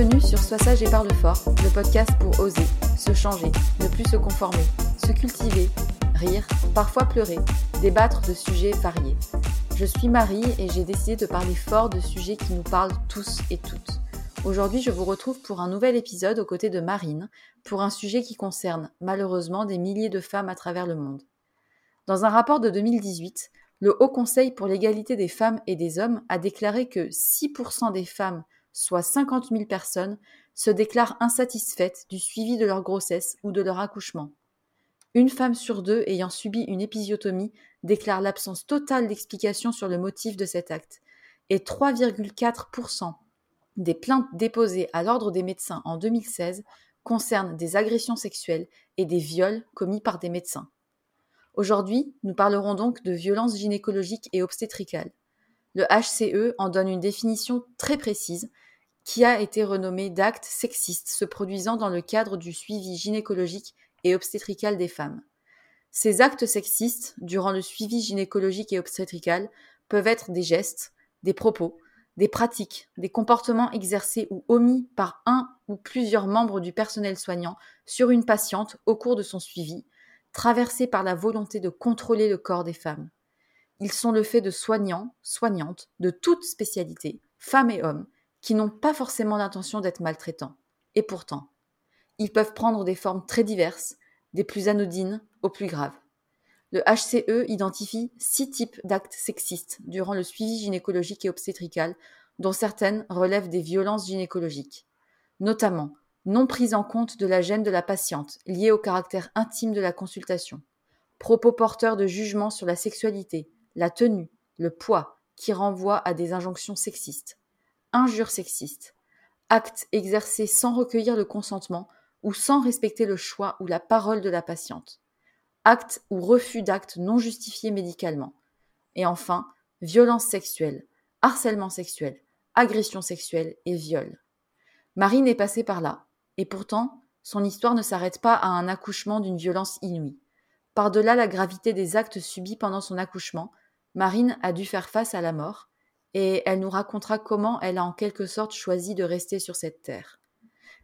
Bienvenue sur Sois sage et parle fort, le podcast pour oser, se changer, ne plus se conformer, se cultiver, rire, parfois pleurer, débattre de sujets variés. Je suis Marie et j'ai décidé de parler fort de sujets qui nous parlent tous et toutes. Aujourd'hui, je vous retrouve pour un nouvel épisode aux côtés de Marine, pour un sujet qui concerne malheureusement des milliers de femmes à travers le monde. Dans un rapport de 2018, le Haut Conseil pour l'égalité des femmes et des hommes a déclaré que 6% des femmes soit 50 000 personnes, se déclarent insatisfaites du suivi de leur grossesse ou de leur accouchement. Une femme sur deux ayant subi une épisiotomie déclare l'absence totale d'explication sur le motif de cet acte, et 3,4% des plaintes déposées à l'ordre des médecins en 2016 concernent des agressions sexuelles et des viols commis par des médecins. Aujourd'hui, nous parlerons donc de violences gynécologiques et obstétricales. Le HCE en donne une définition très précise qui a été renommée d'actes sexistes se produisant dans le cadre du suivi gynécologique et obstétrical des femmes. Ces actes sexistes, durant le suivi gynécologique et obstétrical, peuvent être des gestes, des propos, des pratiques, des comportements exercés ou omis par un ou plusieurs membres du personnel soignant sur une patiente au cours de son suivi, traversés par la volonté de contrôler le corps des femmes. Ils sont le fait de soignants, soignantes, de toutes spécialités, femmes et hommes, qui n'ont pas forcément l'intention d'être maltraitants. Et pourtant, ils peuvent prendre des formes très diverses, des plus anodines aux plus graves. Le HCE identifie six types d'actes sexistes durant le suivi gynécologique et obstétrical, dont certaines relèvent des violences gynécologiques, notamment non prise en compte de la gêne de la patiente liée au caractère intime de la consultation, propos porteurs de jugement sur la sexualité, la tenue, le poids, qui renvoient à des injonctions sexistes, injures sexistes, actes exercés sans recueillir le consentement ou sans respecter le choix ou la parole de la patiente, actes ou refus d'actes non justifiés médicalement, et enfin, violence sexuelle, harcèlement sexuel, agression sexuelle et viol. Marine est passée par là, et pourtant, son histoire ne s'arrête pas à un accouchement d'une violence inouïe. Par-delà la gravité des actes subis pendant son accouchement, Marine a dû faire face à la mort, et elle nous racontera comment elle a en quelque sorte choisi de rester sur cette terre.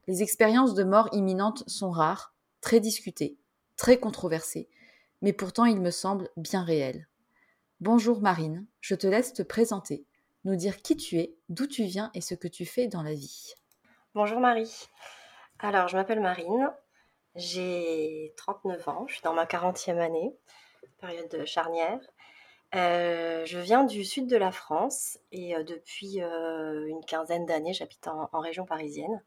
Les expériences de mort imminente sont rares, très discutées, très controversées, mais pourtant il me semble bien réelles. Bonjour Marine, je te laisse te présenter, nous dire qui tu es, d'où tu viens et ce que tu fais dans la vie. Bonjour Marie. Alors, je m'appelle Marine, j'ai 39 ans, je suis dans ma 40e année, période charnière. Euh, je viens du sud de la France et euh, depuis euh, une quinzaine d'années, j'habite en, région parisienne.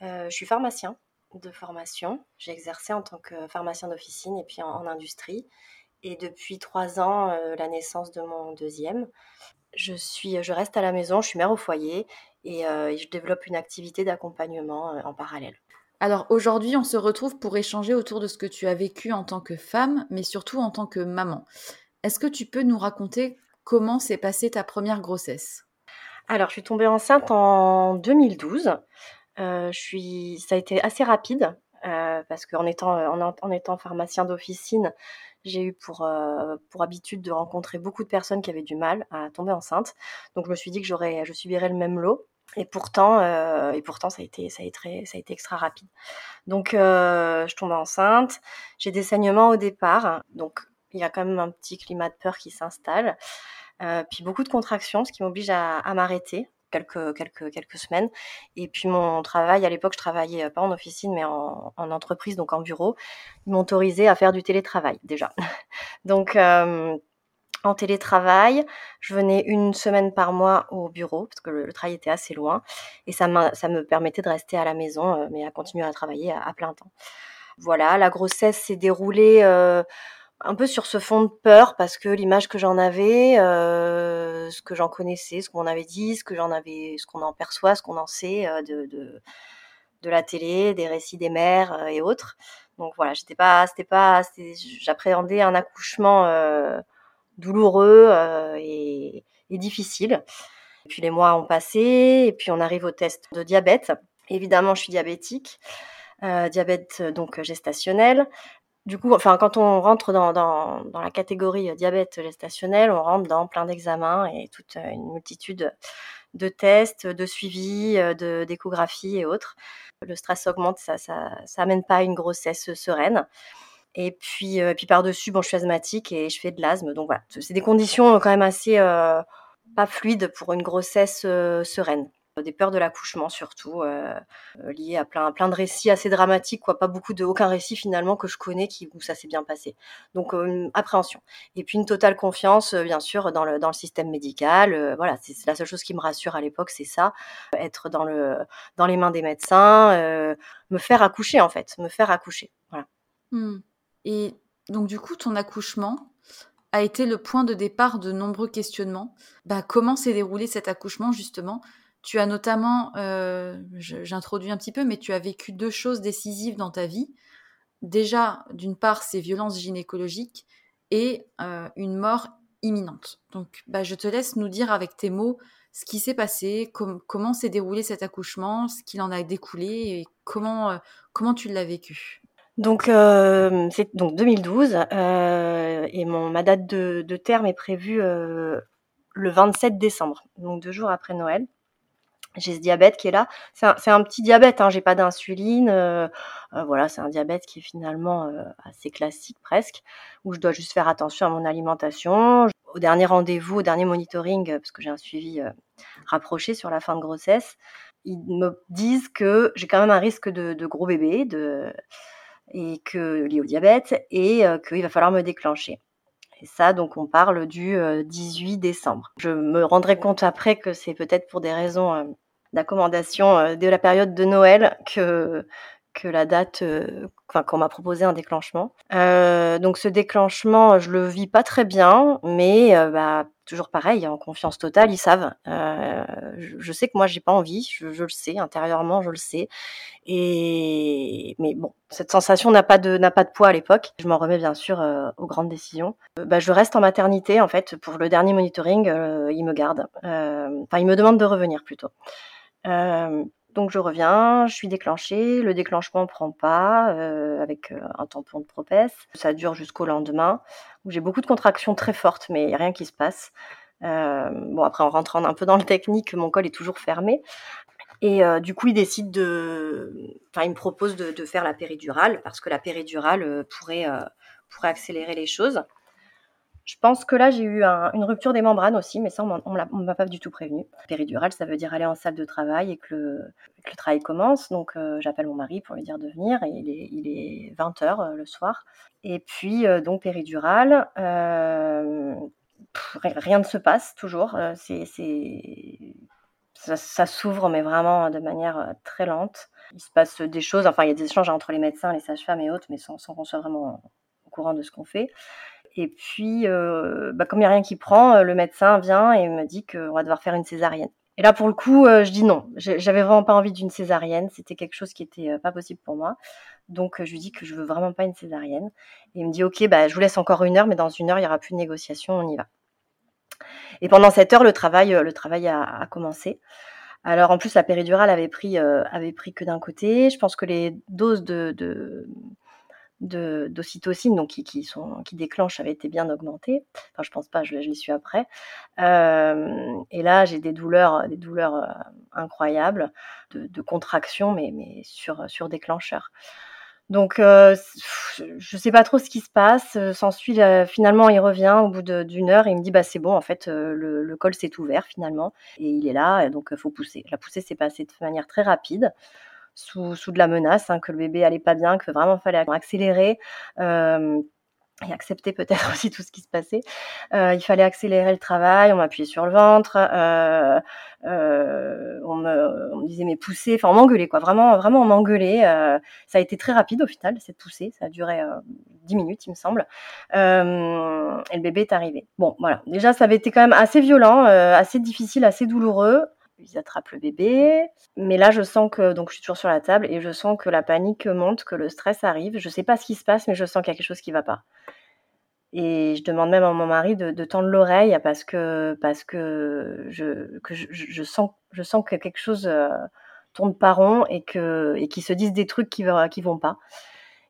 je suis pharmacien de formation. J'ai exercé en tant que pharmacien d'officine et puis en, industrie. Et depuis trois ans, la naissance de mon deuxième, je, suis, je reste à la maison, je suis mère au foyer et je développe une activité d'accompagnement en parallèle. Alors aujourd'hui, on se retrouve pour échanger autour de ce que tu as vécu en tant que femme, mais surtout en tant que maman. Est-ce que tu peux nous raconter comment s'est passée ta première grossesse? Alors, je suis tombée enceinte en 2012. Euh, je suis... Ça a été assez rapide euh, parce qu'en étant, en, étant pharmacien d'officine, j'ai eu pour, euh, pour habitude de rencontrer beaucoup de personnes qui avaient du mal à tomber enceinte. Donc, je me suis dit que j'aurais, je subirais le même lot. Et pourtant, euh, et pourtant ça, a été, ça, a été, ça a été extra rapide. Donc, euh, je tombe enceinte. J'ai des saignements au départ. Donc, il y a quand même un petit climat de peur qui s'installe. Euh, puis beaucoup de contractions, ce qui m'oblige à, m'arrêter quelques, quelques, quelques semaines. Et puis mon travail, à l'époque, je travaillais pas en officine, mais en, en entreprise, donc en bureau. Ils autorisé à faire du télétravail déjà. donc, en télétravail. Je venais une semaine par mois au bureau parce que le, travail était assez loin et ça, ça, me permettait de rester à la maison euh, mais à continuer à travailler à, plein temps. Voilà, la grossesse s'est déroulée euh, un peu sur ce fond de peur parce que l'image que j'en avais, euh, ce que j'en connaissais, ce qu'on avait dit, ce que j'en avais, ce qu'on en perçoit, ce qu'on en sait de, de, de, la télé, des récits des mères et autres. Donc voilà, j'étais pas, c'était pas, j'appréhendais un accouchement douloureux euh, et, difficile. Et puis les mois ont passé, et puis on arrive au test de diabète. Évidemment, je suis diabétique, euh, diabète donc gestationnel. Du coup, enfin, quand on rentre dans, dans, dans, la catégorie diabète gestationnel, on rentre dans plein d'examens et toute une multitude de tests, de suivi, de d'échographie et autres. Le stress augmente, ça, ça, ça amène pas à une grossesse sereine. Et puis, euh, puis par-dessus, bon, je suis asthmatique et je fais de l'asthme. Donc voilà, c'est des conditions euh, quand même assez euh, pas fluides pour une grossesse sereine. Des peurs de l'accouchement surtout, liées à plein, plein de récits assez dramatiques, quoi. Pas beaucoup de, aucun récit finalement que je connais qui, où ça s'est bien passé. Donc appréhension. Et puis une totale confiance, bien sûr, dans le, dans le système médical. voilà, c'est la seule chose qui me rassure à l'époque, c'est ça. Être dans, le, dans les mains des médecins, me faire accoucher en fait, me faire accoucher. Voilà. Mmh. Et donc du coup, ton accouchement a été le point de départ de nombreux questionnements. Bah, comment s'est déroulé cet accouchement justement? Tu as notamment, euh, j'introduis un petit peu, mais tu as vécu deux choses décisives dans ta vie. Déjà, d'une part, ces violences gynécologiques et euh, une mort imminente. Donc, bah, je te laisse nous dire avec tes mots ce qui s'est passé, comment s'est déroulé cet accouchement, ce qu'il en a découlé et comment, euh, comment tu l'as vécu. Donc, c'est donc 2012 euh, et mon ma date de, terme est prévue le 27 décembre, donc deux jours après Noël. J'ai ce diabète qui est là. C'est un, petit diabète, hein, j'ai pas d'insuline. Euh, euh, voilà, c'est un diabète qui est finalement assez classique presque, où je dois juste faire attention à mon alimentation. Au dernier rendez-vous, au dernier monitoring, parce que j'ai un suivi rapproché sur la fin de grossesse, ils me disent que j'ai quand même un risque de, gros bébé, et que lié au diabète et euh, qu'il va falloir me déclencher. Et ça, donc, on parle du 18 euh, décembre. Je me rendrai compte après que c'est peut-être pour des raisons euh, d'accommodation de la période de Noël que que la date, enfin qu'on m'a proposé un déclenchement. donc ce déclenchement, je le vis pas très bien, mais bah, toujours pareil, en confiance totale, ils savent. Euh, je, sais que moi, j'ai pas envie, je, le sais, intérieurement, je le sais. Et mais bon, cette sensation n'a pas de pas de poids à l'époque. Je m'en remets bien sûr euh, aux grandes décisions. Euh, bah, je reste en maternité en fait pour le dernier monitoring. ils me gardent. Enfin, ils me demandent de revenir plutôt. Donc je reviens, je suis déclenchée, le déclenchement prend pas euh, avec euh, un tampon de propesse. Ça dure jusqu'au lendemain j'ai beaucoup de contractions très fortes, mais rien qui se passe. Euh, bon après en rentrant un peu dans le technique, mon col est toujours fermé. Et du coup, il décide de, enfin, il me propose de, faire la péridurale parce que la péridurale pourrait accélérer les choses. Je pense que là, j'ai eu une rupture des membranes aussi, mais ça, on ne m'a pas du tout prévenu. Péridurale, ça veut dire aller en salle de travail et que le, travail commence. Donc, euh, j'appelle mon mari pour lui dire de venir et il est, 20h euh, le soir. Et puis, euh, donc, péridurale, rien ne se passe toujours. ça s'ouvre, mais vraiment de manière très lente. Il se passe des choses, enfin, il y a des échanges entre les médecins, les sages-femmes et autres, mais sans, sans qu'on soit vraiment au courant de ce qu'on fait. Et puis, euh, bah, comme il n'y a rien qui prend, euh, le médecin vient et me dit qu'on va devoir faire une césarienne. Et là, pour le coup, euh, je dis non. J'avais vraiment pas envie d'une césarienne. C'était quelque chose qui était pas possible pour moi. Donc, je lui dis que je veux vraiment pas une césarienne. Et il me dit, OK, bah, je vous laisse encore une heure, mais dans une heure, il y aura plus de négociation, on y va. Et pendant cette heure, le travail, le travail a, commencé. Alors, en plus, la péridurale avait pris, avait pris que d'un côté. Je pense que les doses de d'ocytocine, qui, qui, qui déclenchent, avait été bien augmenté. Enfin, je pense pas, je, je l'ai su après. Euh, et là, j'ai des douleurs, des douleurs euh, incroyables, de, de contraction, mais, mais sur, sur déclencheur. Donc, euh, je sais pas trop ce qui se passe. S'ensuit, finalement, il revient au bout d'une heure et il me dit, bah c'est bon, en fait, le, col s'est ouvert finalement et il est là, donc il faut pousser. La poussée s'est passée de manière très rapide sous, sous de la menace, hein, que le bébé allait pas bien, que vraiment fallait accélérer. Euh, et accepter peut-être aussi tout ce qui se passait. Euh, il fallait accélérer le travail, on m'appuyait sur le ventre, euh, euh, on, me, on, me, disait mais pousser, enfin on m'engueulait quoi, vraiment, vraiment on m'engueulait. Ça a été très rapide au final, cette poussée, ça a duré euh, 10 minutes il me semble. Et le bébé est arrivé. Bon voilà, déjà ça avait été quand même assez violent, assez difficile, assez douloureux ils attrapent le bébé. Mais là, je sens que, donc je suis toujours sur la table et je sens que la panique monte, que le stress arrive. Je sais pas ce qui se passe, mais je sens qu'il y a quelque chose qui va pas. Et je demande même à mon mari de, tendre l'oreille parce que, parce que, je, que je, sens, je sens que quelque chose euh, tourne pas rond et que, et qu'ils se disent des trucs qui, qui vont pas.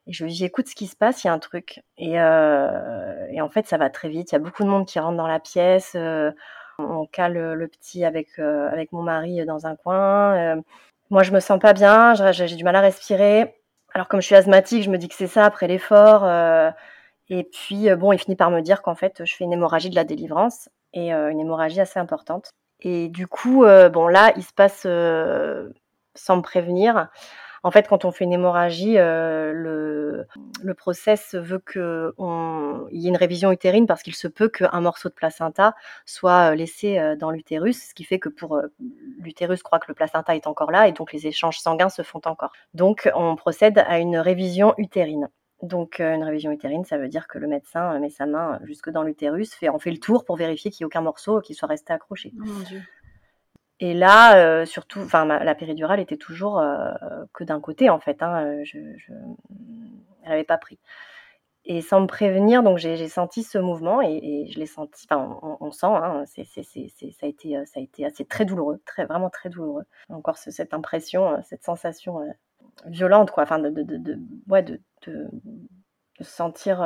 Et je lui dis, écoute ce qui se passe, il y a un truc. Et, euh, et en fait, ça va très vite. Il y a beaucoup de monde qui rentre dans la pièce. Euh, on cale le petit avec, euh, avec mon mari dans un coin. Euh, moi, je me sens pas bien, j'ai du mal à respirer. Alors, comme je suis asthmatique, je me dis que c'est ça après l'effort. Euh, et puis, bon, il finit par me dire qu'en fait, je fais une hémorragie de la délivrance et une hémorragie assez importante. Et du coup, bon, là, il se passe sans me prévenir. En fait, quand on fait une hémorragie, euh, le, process veut qu'il y ait une révision utérine parce qu'il se peut qu'un morceau de placenta soit euh, laissé euh, dans l'utérus, ce qui fait que pour l'utérus croit que le placenta est encore là et donc les échanges sanguins se font encore. Donc, on procède à une révision utérine. Donc, une révision utérine, ça veut dire que le médecin met sa main jusque dans l'utérus, fait, on fait le tour pour vérifier qu'il n'y ait aucun morceau qui soit resté accroché. Oh. Et là, euh, surtout, enfin, la péridurale était toujours euh, que d'un côté, en fait. Hein, euh, je, je, elle n'avait pas pris. Et sans me prévenir, donc j'ai senti ce mouvement et, je l'ai senti. Enfin, on, sent, hein, c'est, c'est, ça a été, ça a été assez très douloureux, très vraiment très douloureux. Encore cette impression, cette sensation violente, quoi. Enfin, de, de, de, ouais, de sentir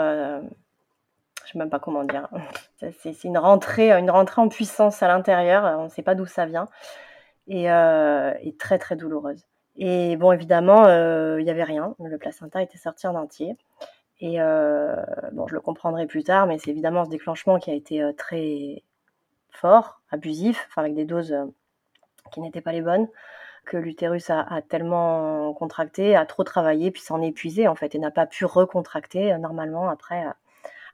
je sais même pas comment dire. C'est une rentrée, une rentrée en puissance à l'intérieur. On ne sait pas d'où ça vient et, euh, très très douloureuse. Et bon, évidemment, euh, il n'y avait rien. Le placenta était sorti en entier. Et euh, bon, je le comprendrai plus tard, mais c'est évidemment ce déclenchement qui a été très fort, abusif, avec des doses qui n'étaient pas les bonnes, que l'utérus a, a, tellement contracté, a trop travaillé, puis s'en épuisé en fait, et n'a pas pu recontracter normalement après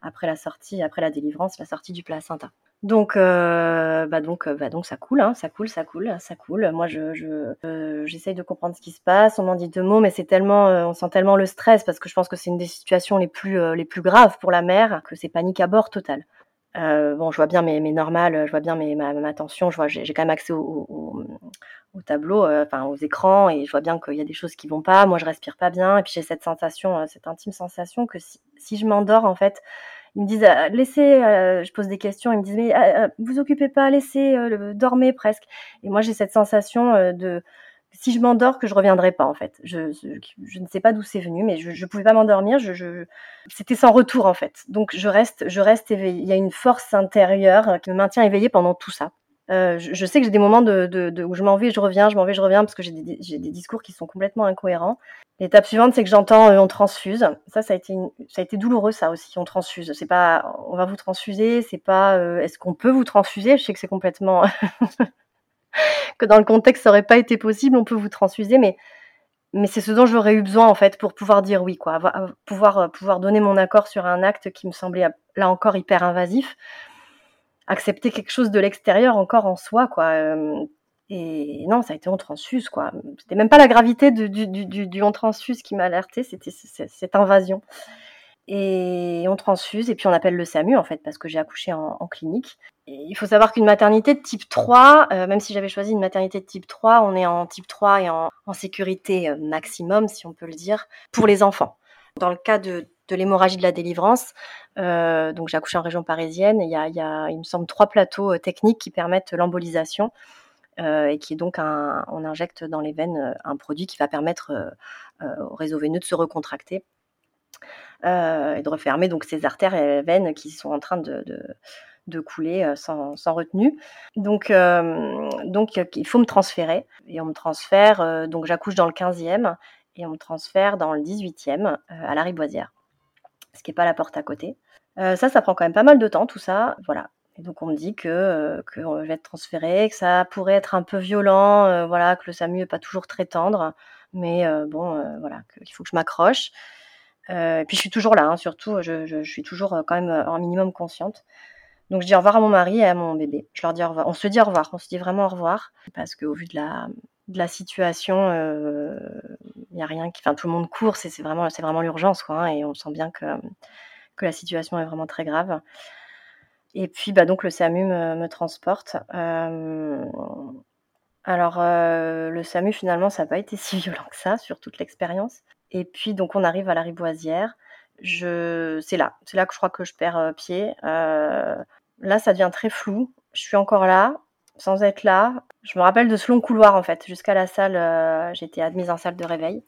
après la sortie, après la délivrance, la sortie du placenta. Donc, euh, bah donc, euh, bah donc ça coule, hein, ça coule, ça coule, ça coule. Moi, je, euh, j'essaye de comprendre ce qui se passe. On m'en dit deux mots, mais c'est tellement, on sent tellement le stress parce que je pense que c'est une des situations les plus, les plus graves pour la mère que c'est panique à bord total. bon, je vois bien mes, mes normales, je vois bien mes, ma, ma tension, je vois, j'ai quand même accès au, au, tableau, enfin aux écrans, et je vois bien qu'il y a des choses qui vont pas. Moi, je respire pas bien, et puis j'ai cette sensation, cette intime sensation que si, je m'endors, en fait, ils me disent «Ah, laissez, je pose des questions, ils me disent mais ah, vous occupez pas, laissez, dormez presque. Et moi j'ai cette sensation de si je m'endors que je reviendrai pas en fait. Je, ne sais pas d'où c'est venu, mais je, ne pouvais pas m'endormir. C'était sans retour en fait. Donc je reste, je reste éveillée. Il y a une force intérieure qui me maintient éveillée pendant tout ça. Euh, je, sais que j'ai des moments où je m'en vais, je reviens, je m'en vais, je reviens, parce que j'ai des, discours qui sont complètement incohérents. L'étape suivante, c'est que j'entends euh, on transfuse. Ça, ça a été, douloureux, ça aussi. On transfuse. C'est pas, on va vous transfuser. C'est pas, euh, est-ce qu'on peut vous transfuser? Je sais que c'est complètement que dans le contexte, ça aurait pas été possible. On peut vous transfuser, mais c'est ce dont j'aurais eu besoin en fait pour pouvoir dire oui, quoi, pouvoir donner mon accord sur un acte qui me semblait là encore hyper invasif accepter quelque chose de l'extérieur encore en soi, quoi. et non, ça a été on transfuse, quoi. C'était même pas la gravité du, du, du, du qui m'a alerté, c'était cette invasion. Et on transfuse, et puis on appelle le SAMU, en fait, parce que j'ai accouché en, clinique. Il faut savoir qu'une maternité de type 3, même si j'avais choisi une maternité de type 3, on est en type 3 et en, en sécurité maximum, si on peut le dire, pour les enfants. Dans le cas de, de l'hémorragie de la délivrance. Euh, donc j'ai accouché en région parisienne. Il y, a, il me semble, trois plateaux euh, techniques qui permettent l'embolisation euh, et qui est donc on injecte dans les veines un produit qui va permettre au réseau veineux de se recontracter et de refermer donc ces artères et veines qui sont en train de, couler sans, retenue. Donc il faut me transférer et on me transfère. donc j'accouche dans le 15e et on me transfère dans le 18e à la Riboisière ce qui n'est pas la porte à côté. Euh, ça, ça prend quand même pas mal de temps, tout ça. Voilà. Et donc on me dit que, euh, que je vais être transférée, que ça pourrait être un peu violent, euh, voilà, que le SAMU n'est pas toujours très tendre, mais bon, voilà, qu'il faut que je m'accroche. et puis je suis toujours là, hein, surtout, je, je, suis toujours quand même un minimum consciente. Donc je dis au revoir à mon mari et à mon bébé. Je leur dis au revoir. On se dit au revoir, on se dit vraiment au revoir, parce qu'au vu de la, situation, il y a rien qui, enfin tout le monde court, c'est vraiment, vraiment l'urgence quoi, hein, et on sent bien que la situation est vraiment très grave. Et puis bah donc le SAMU me, transporte. alors le SAMU finalement ça n'a pas été si violent que ça sur toute l'expérience. Et puis donc on arrive à la Riboisière. Je, c'est là, c'est là que je crois que je perds pied. là ça devient très flou. Je suis encore là sans être là. Je me rappelle de ce long couloir en fait, jusqu'à la salle. Euh, j'étais admise en salle de réveil.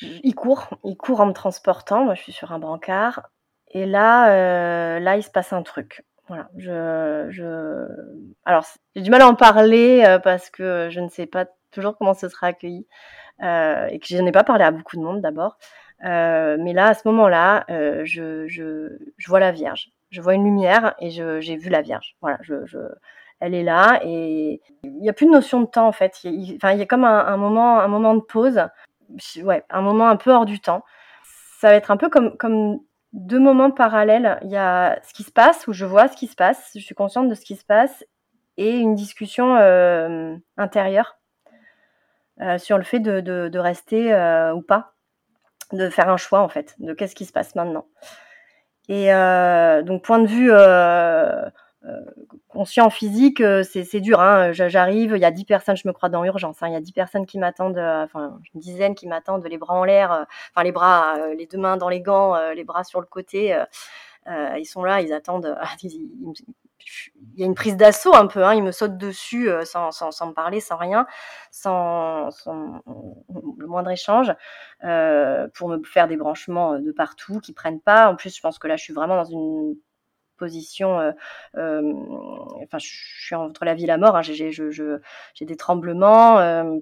il court, il court en me transportant. Moi, je suis sur un brancard. Et là, euh, là, il se passe un truc. Voilà. Je, je... Alors, j'ai du mal à en parler euh, parce que je ne sais pas toujours comment ce sera accueilli et que je n'ai pas parlé à beaucoup de monde d'abord. Mais là, à ce moment-là, je, je, vois la Vierge. Je vois une lumière et j'ai vu la Vierge. Voilà, elle est là et il n'y a plus de notion de temps en fait. Il, enfin, il y a comme un, moment, un moment de pause, ouais, un moment un peu hors du temps. Ça va être un peu comme, deux moments parallèles. Il y a ce qui se passe, où je vois ce qui se passe, je suis consciente de ce qui se passe, et une discussion euh, intérieure euh, sur le fait de, rester euh, ou pas, de faire un choix en fait, de qu'est-ce qui se passe maintenant. Et donc point de vue euh, conscient physique, euh, c'est dur. Hein. J'arrive, il y a 10 personnes, je me crois, dans l'urgence. Hein. Il y a 10 personnes qui m'attendent, euh, enfin une dizaine qui m'attendent, les bras en l'air, enfin les bras, les deux mains dans les gants, les bras sur le côté. ils sont là, ils attendent. il y a une prise d'assaut un peu, hein, ils me sautent dessus sans, sans, me parler, sans rien, sans, le moindre échange, pour me faire des branchements de partout qui prennent pas. En plus, je pense que là, je suis vraiment dans une position. Euh, euh, enfin, je suis entre la vie et la mort. Hein, j'ai des tremblements euh,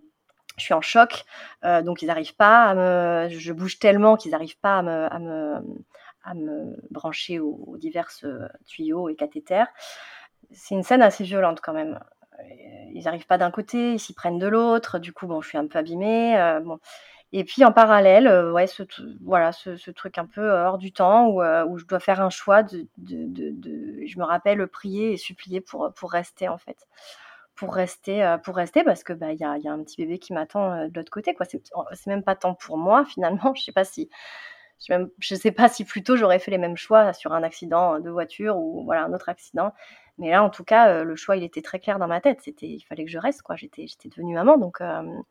je suis en choc, donc ils n'arrivent pas à me, je bouge tellement qu'ils n'arrivent pas à me, à me brancher aux, divers tuyaux et cathéters. C'est une scène assez violente quand même. Ils n'arrivent pas d'un côté, ils s'y prennent de l'autre. Du coup, bon, je suis un peu abîmée. bon. Et puis en parallèle, euh, ouais, ce, voilà, ce, truc un peu hors du temps où, euh, je dois faire un choix de, je me rappelle prier et supplier pour, rester en fait, pour rester, euh, pour rester parce que bah y a, un petit bébé qui m'attend de l'autre côté. C'est, même pas tant pour moi finalement. Je sais pas si Je ne sais pas si plutôt j'aurais fait les mêmes choix sur un accident de voiture ou voilà un autre accident. Mais là, en tout cas, le choix, il était très clair dans ma tête. C'était, il fallait que je reste, quoi. J'étais, j'étais devenue maman, donc il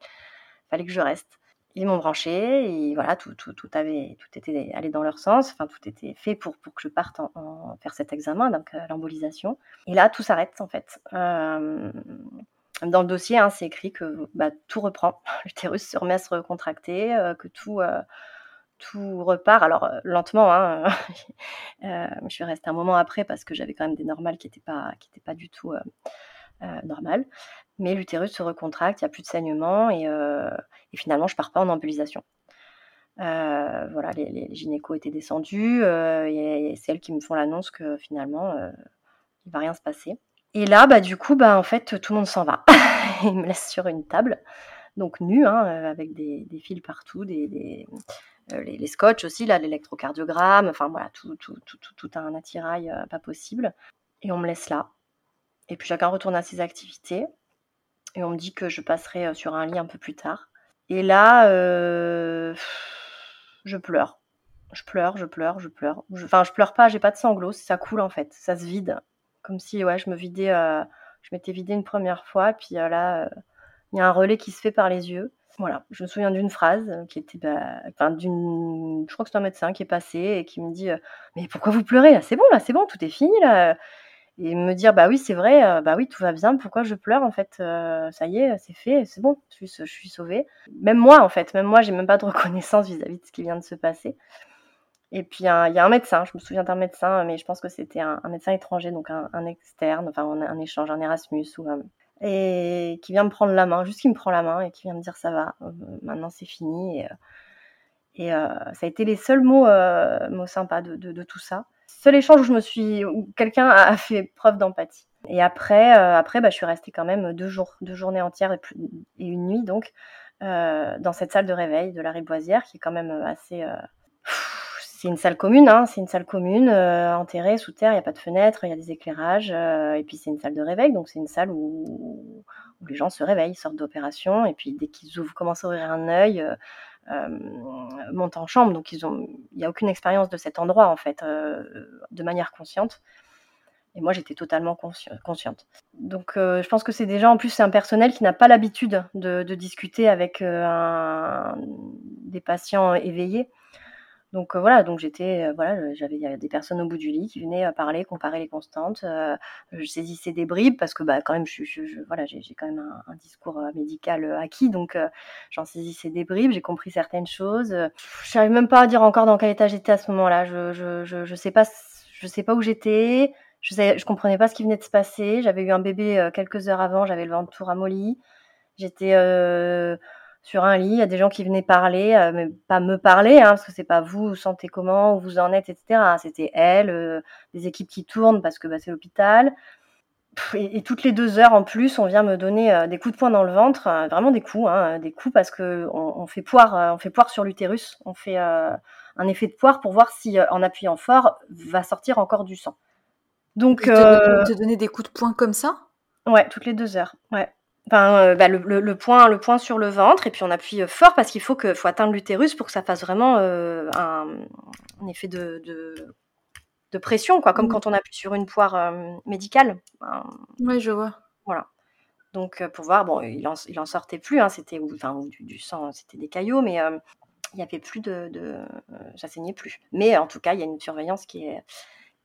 fallait que je reste. Ils m'ont branché, et voilà, tout, tout, tout, avait, tout était allé dans leur sens. Enfin, tout était fait pour, pour que je parte en, faire cet examen, donc l'embolisation. Et là, tout s'arrête, en fait. dans le dossier, hein, c'est écrit que bah, tout reprend. L'utérus se remet à se recontracter, que tout tout repart. Alors euh, lentement, hein, euh, je suis un moment après parce que j'avais quand même des normales qui n'étaient pas, du tout euh, normales. Mais l'utérus se recontracte, il n'y a plus de saignement et, finalement je pars pas en embolisation. voilà, les, gynécos étaient descendus et, c'est elles qui me font l'annonce que finalement il va rien se passer. Et là, bah, du coup, bah, en fait, tout le monde s'en va. Ils me laissent sur une table, donc nue, hein, avec des, fils partout, des, les, scotch aussi, l'électrocardiogramme, enfin voilà, tout, tout, tout, tout, un attirail euh, pas possible. Et on me laisse là. Et puis chacun retourne à ses activités. Et on me dit que je passerai euh, sur un lit un peu plus tard. Et là, je pleure. Je pleure, je pleure, je pleure. Enfin, je pleure pas, j'ai pas de sanglots, ça coule en fait, ça se vide. Comme si, ouais, je me vidais, je m'étais vidée une première fois, puis là, il y a un relais qui se fait par les yeux. Voilà, je me souviens d'une phrase qui était, bah, enfin, d'une, je crois que c'est un médecin qui est passé et qui me dit, mais pourquoi vous pleurez là? C'est bon là, c'est bon, tout est fini là. Et me dire, bah oui, c'est vrai, bah oui, tout va bien. Pourquoi je pleure en fait Ça y est, c'est fait, c'est bon, je suis, je suis sauvée. Même moi en fait, même moi, j'ai même pas de reconnaissance vis-à-vis de ce qui vient de se passer. Et puis il y a un médecin, je me souviens d'un médecin, mais je pense que c'était un, médecin étranger, donc un, externe, enfin un, un, échange, un Erasmus ou et qui vient me prendre la main, juste qui me prend la main et qui vient me dire ça va, euh, maintenant c'est fini. Et, euh, euh, ça a été les seuls mots, mots sympas de, tout ça. Seul échange où je me suis, où quelqu'un a fait preuve d'empathie. Et après, après, bah, je suis restée quand même deux jours, deux journées entières et, et une nuit donc dans cette salle de réveil de la Riboisière qui est quand même assez c'est une salle commune, hein, c'est une salle commune, euh, enterrée sous terre, il n'y a pas de fenêtre, il y a des éclairages, euh, et puis c'est une salle de réveil, donc c'est une salle où, les gens se réveillent, sortent d'opération, et puis dès qu'ils ouvrent, commencent à ouvrir un œil, euh, montent en chambre, donc ils ont, il n'y a aucune expérience de cet endroit en fait, de manière consciente. Et moi, j'étais totalement consciente. Donc, je pense que c'est déjà, en plus, c'est un personnel qui n'a pas l'habitude de, discuter avec des patients éveillés. Donc voilà, donc j'étais, voilà, j'avais des personnes au bout du lit qui venaient parler, comparer les constantes. je saisissais des bribes parce que bah, quand même, je, voilà, j'ai quand même un, discours médical acquis, donc j'en saisissais des bribes, j'ai compris certaines choses. je n'arrive même pas à dire encore dans quel état j'étais à ce moment-là. Je, je, je, je, sais pas, je sais pas où j'étais. Je sais, je comprenais pas ce qui venait de se passer. J'avais eu un bébé quelques heures avant, j'avais le ventre tout ramolli. J'étais sur un lit, il y a des gens qui venaient parler, euh, mais pas me parler, hein, parce que c'est pas vous, vous sentez comment, où vous en êtes, etc. C'était elle, euh, des équipes qui tournent parce que bah, c'est l'hôpital. Et, toutes les deux heures en plus, on vient me donner euh, des coups de poing dans le ventre, vraiment des coups, hein, des coups parce que on, fait poire, on fait poire sur l'utérus, on fait un effet de poire pour voir si en appuyant fort va sortir encore du sang. Donc, te, te donner des coups de poing comme ça? Ouais, toutes les deux heures. Ouais. Euh, bah, le, point, le point sur le ventre, et puis on appuie euh, fort parce qu'il faut, que, faut atteindre l'utérus pour que ça fasse vraiment euh, un, effet de, de, pression, quoi, comme mmh. quand on appuie sur une poire médicale. oui, je vois. Voilà. Donc pour voir, bon, il en, il en sortait plus, hein, c'était enfin, du, sang, c'était des caillots, mais il n'y avait plus de, de ça saignait plus. Mais en tout cas, il y a une surveillance qui est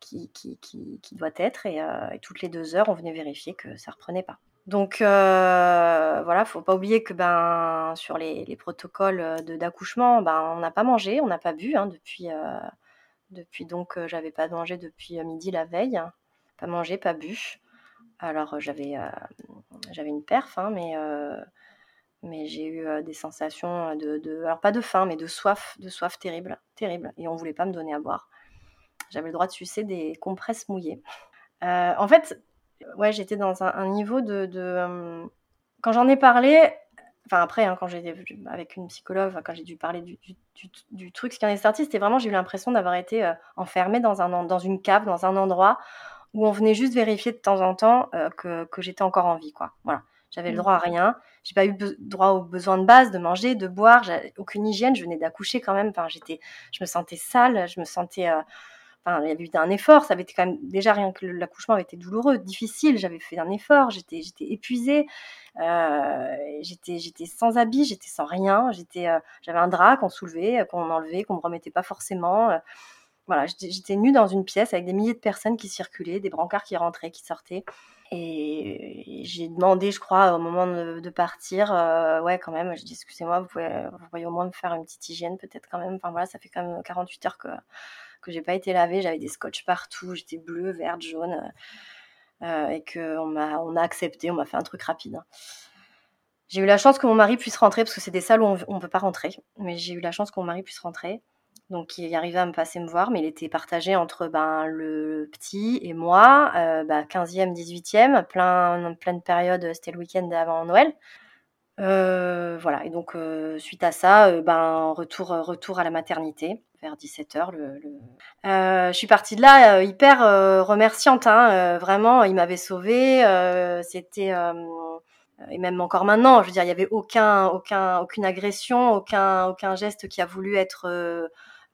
qui, qui, qui, qui doit être, et, et toutes les deux heures, on venait vérifier que ça reprenait pas. Donc euh, voilà, faut pas oublier que ben sur les, protocoles euh, d'accouchement, ben on n'a pas mangé, on n'a pas bu hein, depuis euh, depuis donc euh, j'avais pas mangé depuis midi la veille, pas mangé, pas bu. Alors j'avais une perf, hein, mais j'ai eu des sensations de, de, alors pas de faim, mais de soif, de soif terrible, terrible, et on voulait pas me donner à boire. J'avais le droit de sucer des compresses mouillées. en fait, ouais, j'étais dans un, niveau de. Euh, quand j'en ai parlé, enfin après, hein, quand j'ai avec une psychologue, quand j'ai dû parler du, du, truc, ce qui en est sorti, c'était vraiment, j'ai eu l'impression d'avoir été euh, enfermée dans, un, dans une cave, dans un endroit où on venait juste vérifier de temps en temps euh, que, que j'étais encore en vie, quoi. Voilà. J'avais le mmh. droit à rien. J'ai pas eu droit aux besoins de base, de manger, de boire. Aucune hygiène. Je venais d'accoucher quand même. Enfin, j'étais, je me sentais sale. Je me sentais. Euh, enfin, il y avait eu un effort. Ça avait été quand même déjà rien que l'accouchement avait été douloureux, difficile. J'avais fait un effort. J'étais, épuisée. Euh, j'étais, sans habit. J'étais sans rien. J'étais, euh, j'avais un drap qu'on soulevait, qu'on enlevait, qu'on me remettait pas forcément. voilà, j'étais nue dans une pièce avec des milliers de personnes qui circulaient, des brancards qui rentraient, qui sortaient. Et j'ai demandé, je crois, au moment de, partir, euh, ouais, quand même, je dis, excusez-moi, vous pouvez, vous pouvez au moins me faire une petite hygiène, peut-être quand même. Enfin voilà, ça fait quand même 48 heures que, que j'ai pas été lavée, j'avais des scotch partout, j'étais bleue, verte, jaune, euh, et qu'on m'a, on a accepté, on m'a fait un truc rapide. J'ai eu la chance que mon mari puisse rentrer, parce que c'est des salles où on ne peut pas rentrer, mais j'ai eu la chance que mon mari puisse rentrer. Donc il arrivait à me passer me voir, mais il était partagé entre ben, le petit et moi, euh, 15e, 18e, plein, pleine période, c'était le week-end avant Noël. Euh, voilà, et donc euh, suite à ça, euh, ben, retour, retour à la maternité vers 17h. Le, je suis partie de là hyper remerciante, hein, vraiment, il m'avait sauvée, c'était et même encore maintenant, je veux dire, il n'y avait aucun, aucun, aucune agression, aucun, aucun geste qui a voulu être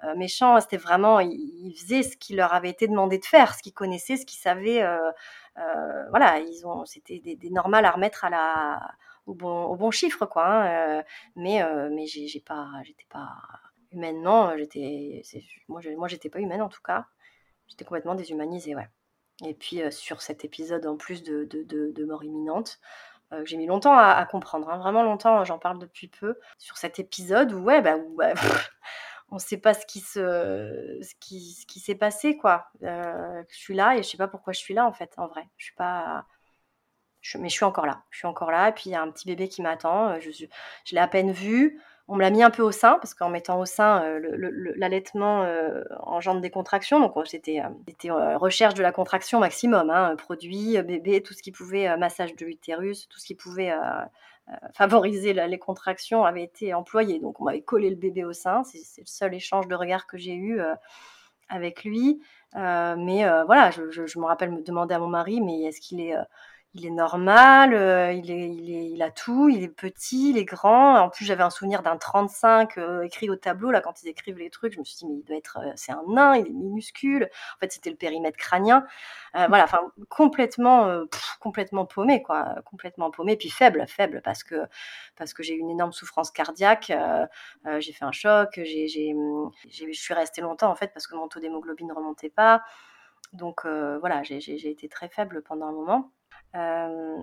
euh, méchant. C'était vraiment, ils, faisaient ce qui leur avait été demandé de faire, ce qu'ils connaissaient, ce qu'ils savaient. Euh, euh, voilà, ils ont, c'était des, des, normales à remettre à la, au bon, chiffre, quoi. Hein, mais, mais j'ai, pas, j'étais pas humainement, j'étais, moi, moi, j'étais pas humaine en tout cas. J'étais complètement déshumanisée, ouais. Et puis sur cet épisode en plus de, de, mort imminente, que j'ai mis longtemps à, comprendre, hein, vraiment longtemps, j'en parle depuis peu, sur cet épisode où, ouais, bah, bah, on ne sait pas ce qui se ce qui, ce qui s'est passé quoi euh, je suis là et je sais pas pourquoi je suis là en fait en vrai je suis pas mais je suis encore là je suis encore là et puis il y a un petit bébé qui m'attend euh, je, l'ai à peine vu on me l'a mis un peu au sein parce qu'en mettant au sein euh, l'allaitement engendre des contractions donc c'était recherche de la contraction maximum hein, produit bébé tout ce qui pouvait massage de l'utérus tout ce qui pouvait euh, favoriser les contractions avait été employé. Donc on m'avait collé le bébé au sein. C'est le seul échange de regard que j'ai eu euh, avec lui. Euh, mais voilà, je, me rappelle me demander à mon mari, mais est-ce qu'il est, il est normal, euh, il, est, il, est, il a tout, il est petit, il est grand. En plus, j'avais un souvenir d'un 35 euh, écrit au tableau, là, quand ils écrivent les trucs. Je me suis dit, mais il doit être, euh, c'est un nain, il est minuscule. En fait, c'était le périmètre crânien. voilà, enfin, complètement, complètement paumé, quoi. Complètement paumé, puis faible, faible, parce que, parce que j'ai eu une énorme souffrance cardiaque. j'ai fait un choc, j'ai, j'ai, je suis restée longtemps, en fait, parce que mon taux d'hémoglobine ne remontait pas. Donc, voilà, j'ai, j'ai été très faible pendant un moment. Euh,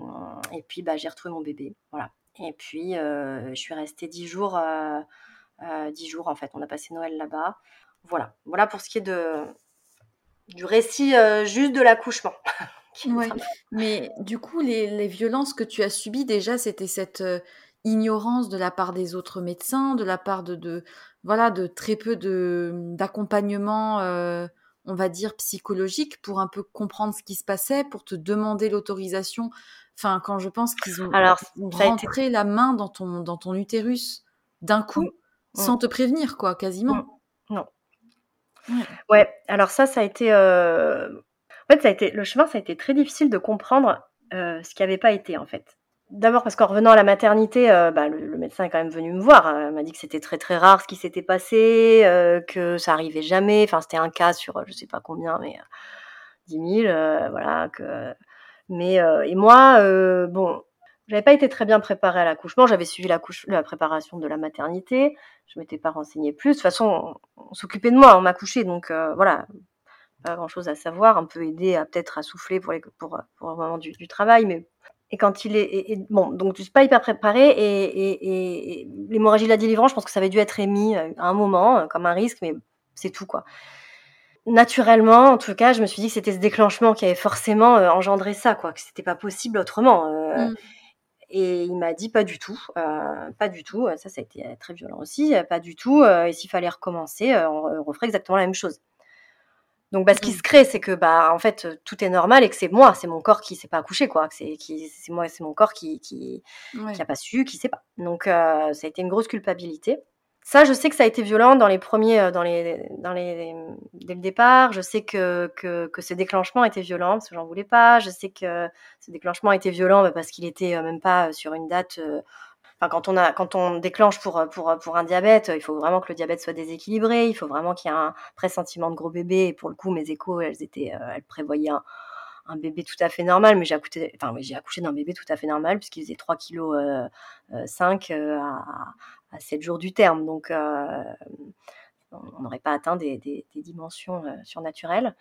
et puis, bah, j'ai retrouvé mon bébé. Voilà. Et puis, euh, je suis restée dix jours, euh, dix jours en fait. On a passé Noël là-bas. Voilà. Voilà pour ce qui est de, du récit juste de l'accouchement. ouais. Mais du coup, les, les, violences que tu as subies, déjà, c'était cette ignorance de la part des autres médecins, de la part de, de voilà, de très peu de d'accompagnement on va dire, psychologique pour un peu comprendre ce qui se passait, pour te demander l'autorisation. Enfin, quand je pense qu'ils ont Alors, rentré la main dans ton, dans ton utérus d'un coup, mm. sans mm. te prévenir, quoi, quasiment. Mm. Non. Ouais. alors ça, ça a été... Euh, en fait, ça a été... le chemin, ça a été très difficile de comprendre euh, ce qui n'avait pas été, en fait. D'abord parce qu'en revenant à la maternité, euh, bah, le, médecin est quand même venu me voir. Hein. Il m'a dit que c'était très très rare ce qui s'était passé, euh, que ça arrivait jamais. Enfin, c'était un cas sur je sais pas combien, mais 10 000, euh, voilà. Que... Mais et moi, bon, j'avais pas été très bien préparée à l'accouchement. J'avais suivi la, préparation de la maternité. Je m'étais pas renseignée plus. De toute façon, on, s'occupait de moi, on m'a couché, donc voilà, pas grand chose à savoir. Un peu aider à peut-être à souffler pour les le moment du, du travail, mais et quand il est, bon, donc je suis pas hyper préparée et, et, et l'hémorragie de la délivrance, je pense que ça avait dû être émis euh, à un moment euh, comme un risque, mais c'est tout quoi. Naturellement, en tout cas, je me suis dit que c'était ce déclenchement qui avait forcément euh, engendré ça, quoi, que c'était pas possible autrement. Mmh. Et il m'a dit pas du tout, pas du tout. Ça, ça a été très violent aussi, pas du tout. et s'il fallait recommencer, on referait exactement la même chose. Donc, bah, ce qui mmh. se crée, c'est que, bah, en fait, tout est normal et que c'est moi, c'est mon corps qui s'est pas accouché, quoi. C'est moi, c'est mon corps qui, qui, qui a pas su, qui sait pas. Donc, ça a été une grosse culpabilité. Ça, je sais que ça a été violent dans les premiers, dans les, dans les, dès le départ. Je sais que, que, que ce déclenchement était violent parce que j'en voulais pas. Je sais que ce déclenchement était violent bah, parce qu'il était même pas sur une date. Euh, enfin, quand on a, quand on déclenche pour, pour, pour un diabète, il faut vraiment que le diabète soit déséquilibré. Il faut vraiment qu'il y ait un pressentiment de gros bébé. Et pour le coup, mes échos, elles étaient, elles prévoyaient un, un bébé tout à fait normal, mais j'ai accouché, enfin, accouché d'un bébé tout à fait normal puisqu'il faisait 3 kg euh, 5 à, à 7 jours du terme. Donc, euh, on n'aurait pas atteint des, dimensions euh, surnaturelles.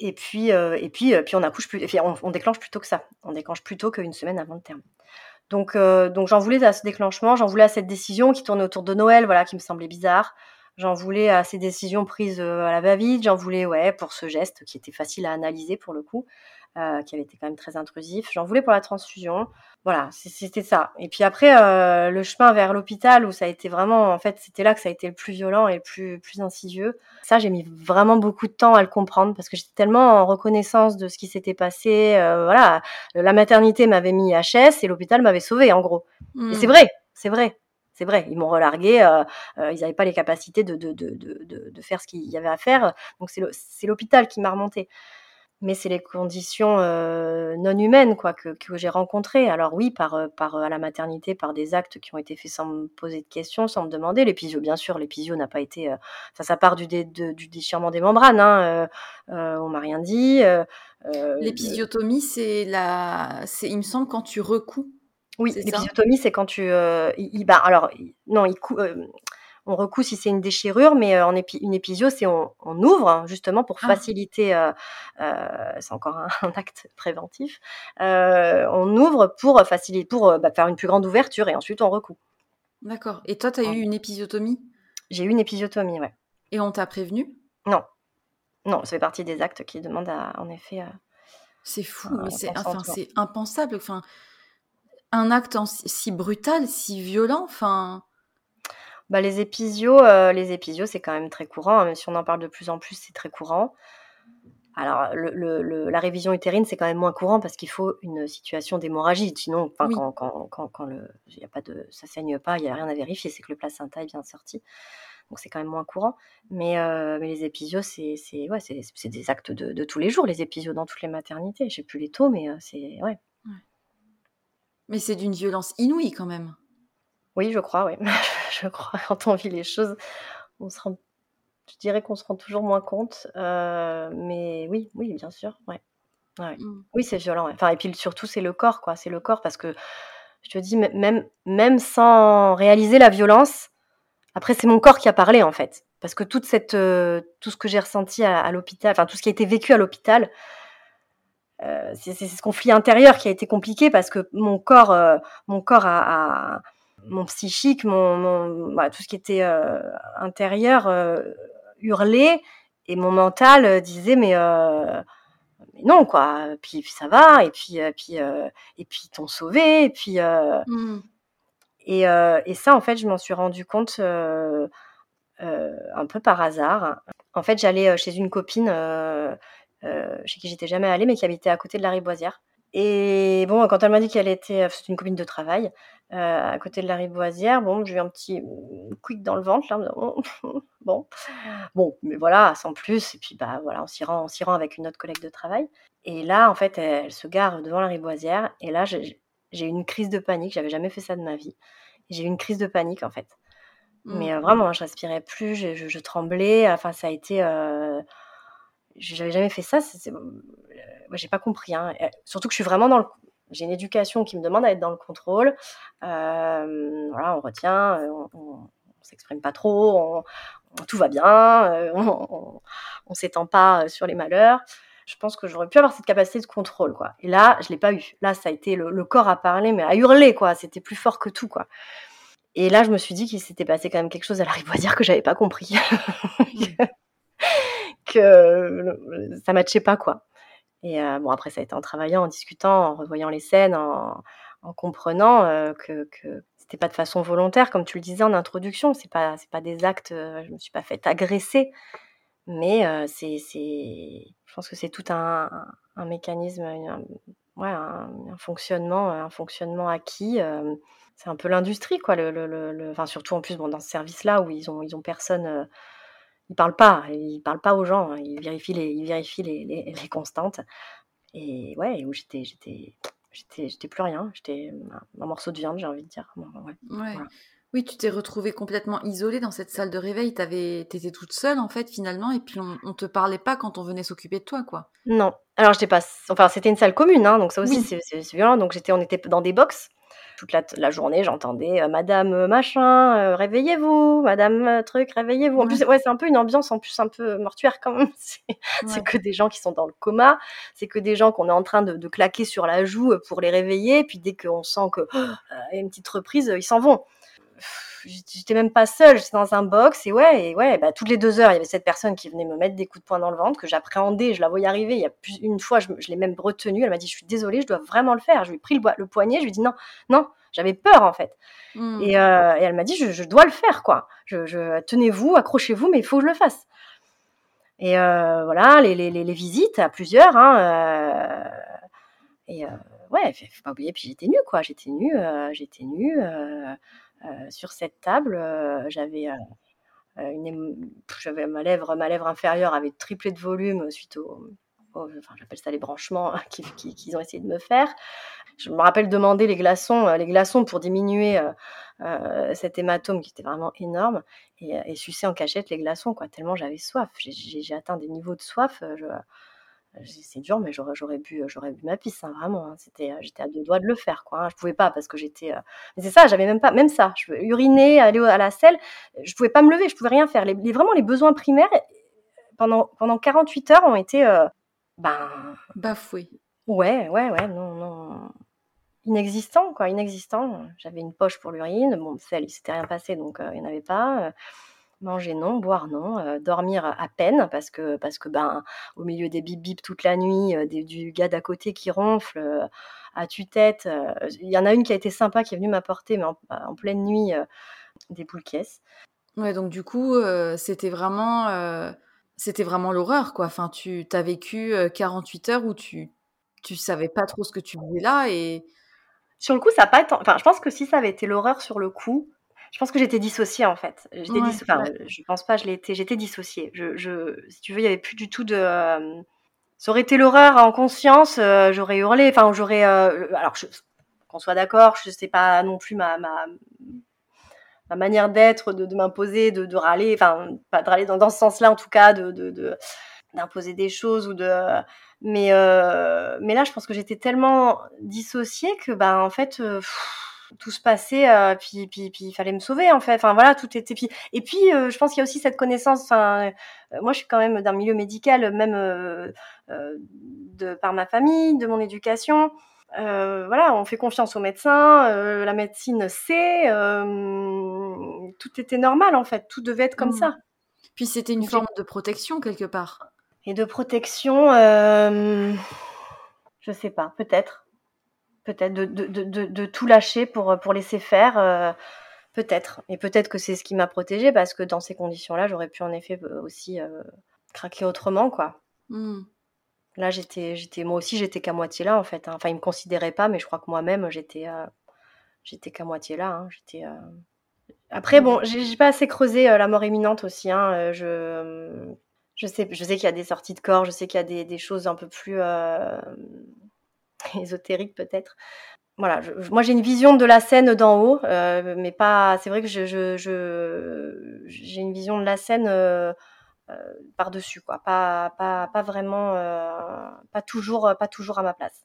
Et puis, euh, et puis, puis on accouche plus, on, déclenche plutôt que ça. On déclenche plutôt qu'une semaine avant le terme. Donc, donc j'en voulais à ce déclenchement, j'en voulais à cette décision qui tournait autour de Noël, voilà, qui me semblait bizarre. J'en voulais à ces décisions prises à la va-vite. J'en voulais, ouais, pour ce geste qui était facile à analyser pour le coup. Euh, qui avait été quand même très intrusif. J'en voulais pour la transfusion. Voilà, c'était ça. Et puis après, euh, le chemin vers l'hôpital, où ça a été vraiment, en fait, c'était là que ça a été le plus violent et le plus, plus insidieux. Ça, j'ai mis vraiment beaucoup de temps à le comprendre parce que j'étais tellement en reconnaissance de ce qui s'était passé. Euh, voilà, la maternité m'avait mis HS et l'hôpital m'avait sauvé, en gros. Et c'est vrai, c'est vrai. C'est vrai, ils m'ont relargué, euh, euh, ils n'avaient pas les capacités de, de, de, de, de faire ce qu'il y avait à faire. Donc c'est l'hôpital qui m'a remonté mais c'est les conditions non humaines quoi que, que j'ai rencontrées. Alors oui, par, par à la maternité, par des actes qui ont été faits sans me poser de questions, sans me demander. L'épisio, bien sûr, l'épisio n'a pas été. ça, ça part du, du déchirement des membranes. Hein, on m'a rien dit. L'épisiotomie, c'est la, c'est, il me semble, quand tu recoues. Oui, l'épisiotomie, c'est quand tu, il, bah, alors non, il cou, on recoue si c'est une déchirure, mais en une épisio, c'est on, ouvre hein, justement pour ah. faciliter. Euh, euh, c'est encore un, acte préventif. Euh, on ouvre pour faciliter, pour bah, faire une plus grande ouverture et ensuite on recoue. D'accord. Et toi, tu as eu une épisiotomie? J'ai eu une épisiotomie, ouais. Et on t'a prévenu? Non. Non, ça fait partie des actes qui demandent en effet. c'est fou, mais c'est enfin, impensable. Enfin, un acte si brutal, si violent, enfin. Bah, les épisios, euh, les épisios, c'est quand même très courant, hein, même si on en parle de plus en plus, c'est très courant. Alors, le, la révision utérine, c'est quand même moins courant parce qu'il faut une situation d'hémorragie. Sinon, quand, quand, quand, quand, le, y a pas de, ça saigne pas, il n'y a rien à vérifier, c'est que le placenta est bien sorti. Donc, c'est quand même moins courant. Mais, euh, mais les épisios, c'est ouais, des actes de, de, tous les jours, les épisios dans toutes les maternités. Je sais plus les taux, mais euh, c'est. Ouais. Mais c'est d'une violence inouïe quand même. Oui, je crois, oui. je crois. Quand on vit les choses, on se rend, je dirais qu'on se rend toujours moins compte. Euh, mais oui, oui, bien sûr, ouais. Mmh. Oui, c'est violent. Enfin, et puis surtout, c'est le corps, quoi. C'est le corps parce que je te dis, même, même sans réaliser la violence, après, c'est mon corps qui a parlé, en fait. Parce que toute cette, euh, tout ce que j'ai ressenti à, l'hôpital, enfin, tout ce qui a été vécu à l'hôpital, euh, c'est ce conflit intérieur qui a été compliqué parce que mon corps, mon corps a, mon psychique, mon, tout ce qui était euh, intérieur euh, hurlait et mon mental euh, disait mais, mais non quoi. Puis, puis, ça va et puis puis et puis t'ont sauvé et puis mmh. et, et, ça en fait je m'en suis rendu compte un peu par hasard. En fait j'allais chez une copine chez qui j'étais jamais allée mais qui habitait à côté de la Riboisière. Et bon, quand elle m'a dit qu'elle était, c'est une copine de travail, euh, à côté de la riboisière. Bon, j'ai eu un petit quick dans le ventre, là. bon, bon, mais voilà, sans plus. Et puis, bah voilà, on s'y rend, on s'y rend avec une autre collègue de travail. Et là, en fait, elle, se gare devant la riboisière. Et là, j'ai eu une crise de panique. J'avais jamais fait ça de ma vie. J'ai eu une crise de panique, en fait. Mais euh, mmh. vraiment, je respirais plus, je, tremblais. Enfin, ça a été. Euh, j'avais jamais fait ça. J'ai pas compris. Hein. Surtout que je suis vraiment dans le, j'ai une éducation qui me demande à être dans le contrôle. Euh, voilà, on retient, euh, on, ne s'exprime pas trop, tout va bien, euh, on, on s'étend pas sur les malheurs. Je pense que j'aurais pu avoir cette capacité de contrôle, quoi. Et là, je l'ai pas eu. Là, ça a été le, corps à parler, mais à hurler, quoi. C'était plus fort que tout, quoi. Et là, je me suis dit qu'il s'était passé quand même quelque chose à la rivoisière que j'avais pas compris. que ça matchait pas, quoi. Et euh, bon, après, ça a été en travaillant, en discutant, en revoyant les scènes, en, comprenant euh, que, que c'était pas de façon volontaire, comme tu le disais en introduction. C'est pas, c'est pas des actes. Euh, je me suis pas fait agresser, mais c'est, c'est, je pense que c'est tout un, mécanisme, un, ouais, un, fonctionnement, un fonctionnement acquis c'est un peu l'industrie, quoi. Le, le, enfin, surtout en plus, bon, dans ce service-là où ils ont, ils ont personne, ils parlent pas, ils parlent pas aux gens, hein. ils vérifient les, ils vérifient les, les, les constantes. Et ouais, où j'étais, j'étais, j'étais, j'étais plus rien, j'étais un, morceau de viande, j'ai envie de dire. Ouais. ouais. Oui, tu t'es retrouvée complètement isolée dans cette salle de réveil. T'étais toute seule en fait finalement, et puis on, on te parlait pas quand on venait s'occuper de toi, quoi. Non. Alors j'étais pas, enfin c'était une salle commune, hein, donc ça aussi c'est violent. Donc j'étais, on était dans des box toute la, journée, j'entendais euh, Madame euh, machin, euh, réveillez-vous, Madame truc, réveillez-vous. En plus, ouais, c'est un peu une ambiance en plus un peu mortuaire quand même. C'est que des gens qui sont dans le coma, c'est que des gens qu'on est en train de, claquer sur la joue pour les réveiller, puis dès qu'on sent que y a une petite reprise, ils s'en vont j'étais même pas seule, j'étais dans un box et ouais, et ouais, bah, toutes les deux heures, il y avait cette personne qui venait me mettre des coups de poing dans le ventre que j'appréhendais, je la voyais arriver. Il y a plus une fois, je, l'ai même retenue. Elle m'a dit, je suis désolée, je dois vraiment le faire. Je lui ai pris le, le poignet, je lui ai dit non, non, j'avais peur en fait. Et, euh, et, elle m'a dit, je, je, dois le faire quoi. Je, je tenez-vous, accrochez-vous, mais il faut que je le fasse. Et euh, voilà, les, les, les, visites à plusieurs. Hein, euh, et ouais, faut pas oublier. Puis j'étais nue quoi, j'étais nue, j'étais nue. Euh, sur cette table, euh, j'avais euh, j'avais ma lèvre, ma lèvre inférieure avait triplé de volume suite au, enfin, j'appelle ça les branchements qu'ils ont essayé de me faire. Je me rappelle demander les glaçons, les glaçons pour diminuer cet hématome qui était vraiment énorme et, et, sucer en cachette les glaçons, quoi, tellement j'avais soif. J'ai atteint des niveaux de soif. C'est dur, mais j'aurais bu, j'aurais bu ma pisse, hein, vraiment. Hein. C'était, euh, j'étais à deux doigts de le faire, quoi. Hein. Je pouvais pas parce que j'étais. Euh, mais c'est ça, j'avais même pas, même ça. Je uriner, aller à la selle, je pouvais pas me lever, je pouvais rien faire. Les, vraiment les besoins primaires pendant pendant 48 heures ont été, euh, ben. Bafoués. Ouais, ouais, ouais, non, non. Inexistant, quoi, inexistant. J'avais une poche pour l'urine. Bon, celle, il s'était rien passé, donc il n'y en avait pas. Manger non, boire non, euh, dormir à peine parce que parce que ben au milieu des bip bip toute la nuit, euh, du gars d'à côté qui ronfle euh, à tue-tête. Il y en a une qui a été sympa qui est venue m'apporter mais en, pleine nuit des boules caisses. Ouais, donc du coup c'était vraiment c'était vraiment l'horreur quoi. Enfin tu as vécu 48 heures où tu tu savais pas trop ce que tu voulais là et sur le coup ça n'a pas été... enfin je pense que si ça avait été l'horreur sur le coup je pense que j'étais dissociée en fait. J'étais enfin, je pense pas, je l'étais. J'étais dissociée. Je, je, si tu veux, il y avait plus du tout de. Euh, ça aurait été l'horreur en conscience. Euh, j'aurais hurlé. Enfin, j'aurais. Euh, alors, qu'on soit d'accord, je sais pas non plus ma, ma, ma manière d'être, de, de m'imposer, de, de, râler. Enfin, pas de râler dans, dans ce sens-là, en tout cas, de, de d'imposer des choses ou de mais mais là je pense que j'étais tellement dissociée que ben en fait tout se passait, euh, puis, puis, puis il fallait me sauver en fait. Enfin voilà, tout était. Puis, et puis, euh, je pense qu'il y a aussi cette connaissance. Enfin, euh, moi, je suis quand même d'un milieu médical, même de par ma famille, de mon éducation. voilà, on fait confiance aux médecins. la médecine sait. tout était normal en fait. Tout devait être comme mmh. ça. Puis c'était une forme de protection quelque part. Et de protection, je sais pas, peut-être peut-être de, de, de, de, tout lâcher pour, pour laisser faire, euh, peut-être. Et peut-être que c'est ce qui m'a protégée parce que dans ces conditions-là, j'aurais pu en effet euh, aussi euh, craquer autrement, quoi. Mmh. Là, j'étais, j'étais, moi aussi, j'étais qu'à moitié là, en fait. Hein. Enfin, ils me considéraient pas, mais je crois que moi-même, j'étais, j'étais qu'à moitié là. Hein. J'étais. Après, bon, j'ai pas assez creusé la mort imminente aussi. Hein. Je, je sais, je sais qu'il y a des sorties de corps, je sais qu'il y a des, des choses un peu plus ésotérique peut-être. Voilà, moi j'ai une vision de la scène d'en haut, euh, mais pas. C'est vrai que je, je, j'ai une vision de la scène euh, euh, par dessus, quoi. Pas, pas, pas vraiment, pas toujours, pas toujours à ma place.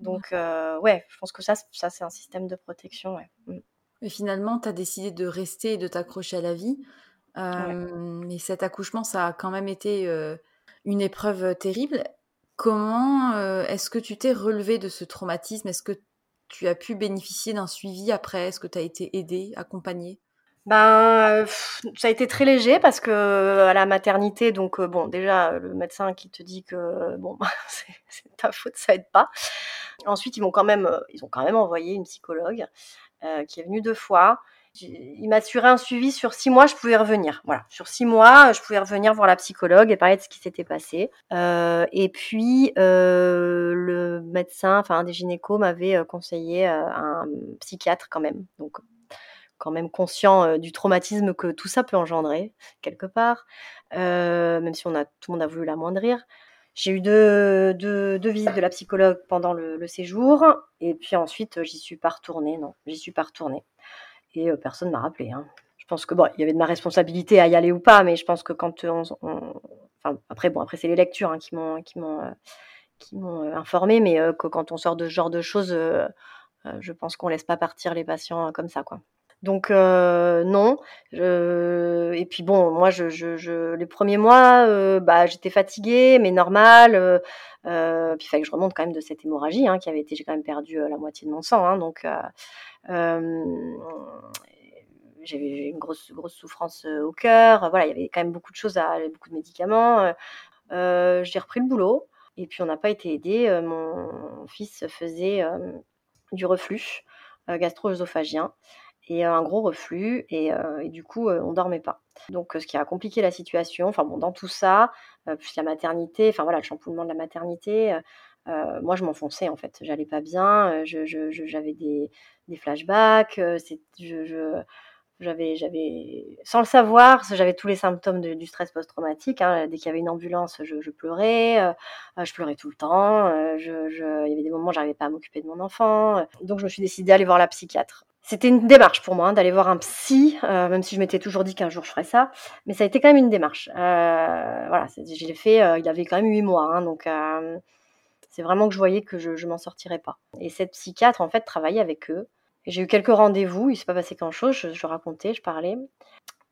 Donc ouais, je pense que ça, ça c'est un système de protection. Ouais. Mais finalement, tu as décidé de rester et de t'accrocher à la vie. Mais cet accouchement, ça a quand même été une épreuve terrible. Comment euh, est-ce que tu t'es relevé de ce traumatisme? Est-ce que tu as pu bénéficier d'un suivi après? Est-ce que tu as été aidée, accompagnée ben, ça a été très léger parce que à la maternité, donc euh, bon, déjà le médecin qui te dit que bon, c'est ta faute, ça aide pas. Ensuite, ils quand même, euh, ils ont quand même envoyé une psychologue qui est venue deux fois il m'assurait un suivi sur six mois, je pouvais revenir. Voilà, sur six mois, je pouvais revenir voir la psychologue et parler de ce qui s'était passé. Euh, et puis euh, le médecin, enfin un des gynécos, m'avait euh, conseillé un psychiatre quand même. Donc quand même conscient du traumatisme que tout ça peut engendrer quelque part, même si tout le monde a voulu l'amoindrir. J'ai eu deux, visites de la psychologue pendant le séjour, et puis ensuite j'y suis pas retournée. Non, j'y suis pas retournée et personne m'a rappelé. Hein. Je pense que bon, il y avait de ma responsabilité à y aller ou pas, mais je pense que quand on, enfin après bon après c'est les lectures hein, qui m'ont m'ont informé, mais que quand on sort de ce genre de choses, je pense qu'on laisse pas partir les patients comme ça quoi. Donc non. Et puis bon, moi, je, je, les premiers mois, bah, j'étais fatiguée, mais normal. Puis il fallait que je remonte quand même de cette hémorragie hein, qui avait été, j'ai quand même perdu la moitié de mon sang, hein, donc j'avais une grosse, grosse souffrance au cœur. Voilà, il y avait quand même beaucoup de choses, à, beaucoup de médicaments. j'ai repris le boulot et puis on n'a pas été aidé. mon fils faisait du reflux gastro-œsophagien et un gros reflux et, du coup on dormait pas. Donc ce qui a compliqué la situation. Enfin bon, dans tout ça, puis la maternité, enfin voilà, le chamboulement de la maternité. moi, je m'enfonçais en fait. J'allais pas bien. j'avais des, des, flashbacks. je, j'avais, j'avais, sans le savoir, j'avais tous les symptômes du stress post-traumatique. Hein. Dès qu'il y avait une ambulance, je, pleurais, je pleurais tout le temps. je, il y avait des moments où j'arrivais pas à m'occuper de mon enfant. Donc je me suis décidée à aller voir la psychiatre. C'était une démarche pour moi hein, d'aller voir un psy, euh, même si je m'étais toujours dit qu'un jour je ferais ça. Mais ça a été quand même une démarche. Euh, voilà, je l'ai fait, euh, il avait quand même huit mois. Hein, donc, c'est vraiment que je voyais que je, ne m'en sortirais pas. Et cette psychiatre, en fait, travaillait avec eux. J'ai eu quelques rendez-vous, il s'est pas passé grand-chose. Je, je, racontais, je parlais.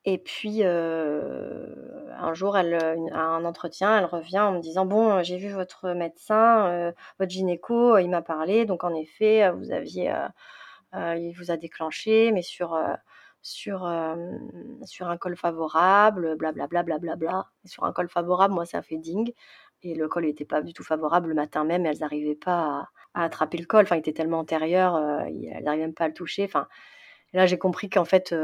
Et puis, un jour, à un entretien, elle revient en me disant Bon, j'ai vu votre médecin, votre gynéco, il m'a parlé. Donc, en effet, vous aviez il vous a déclenché, mais sur, euh, sur, sur un col favorable, blablabla. Bla, bla, bla, sur un col favorable, moi, ça fait ding. Et le col n'était pas du tout favorable le matin même, elles n'arrivaient pas à, attraper le col. Enfin, il était tellement antérieur, euh, elles n'arrivaient même pas à le toucher. Enfin, là, j'ai compris qu'en fait,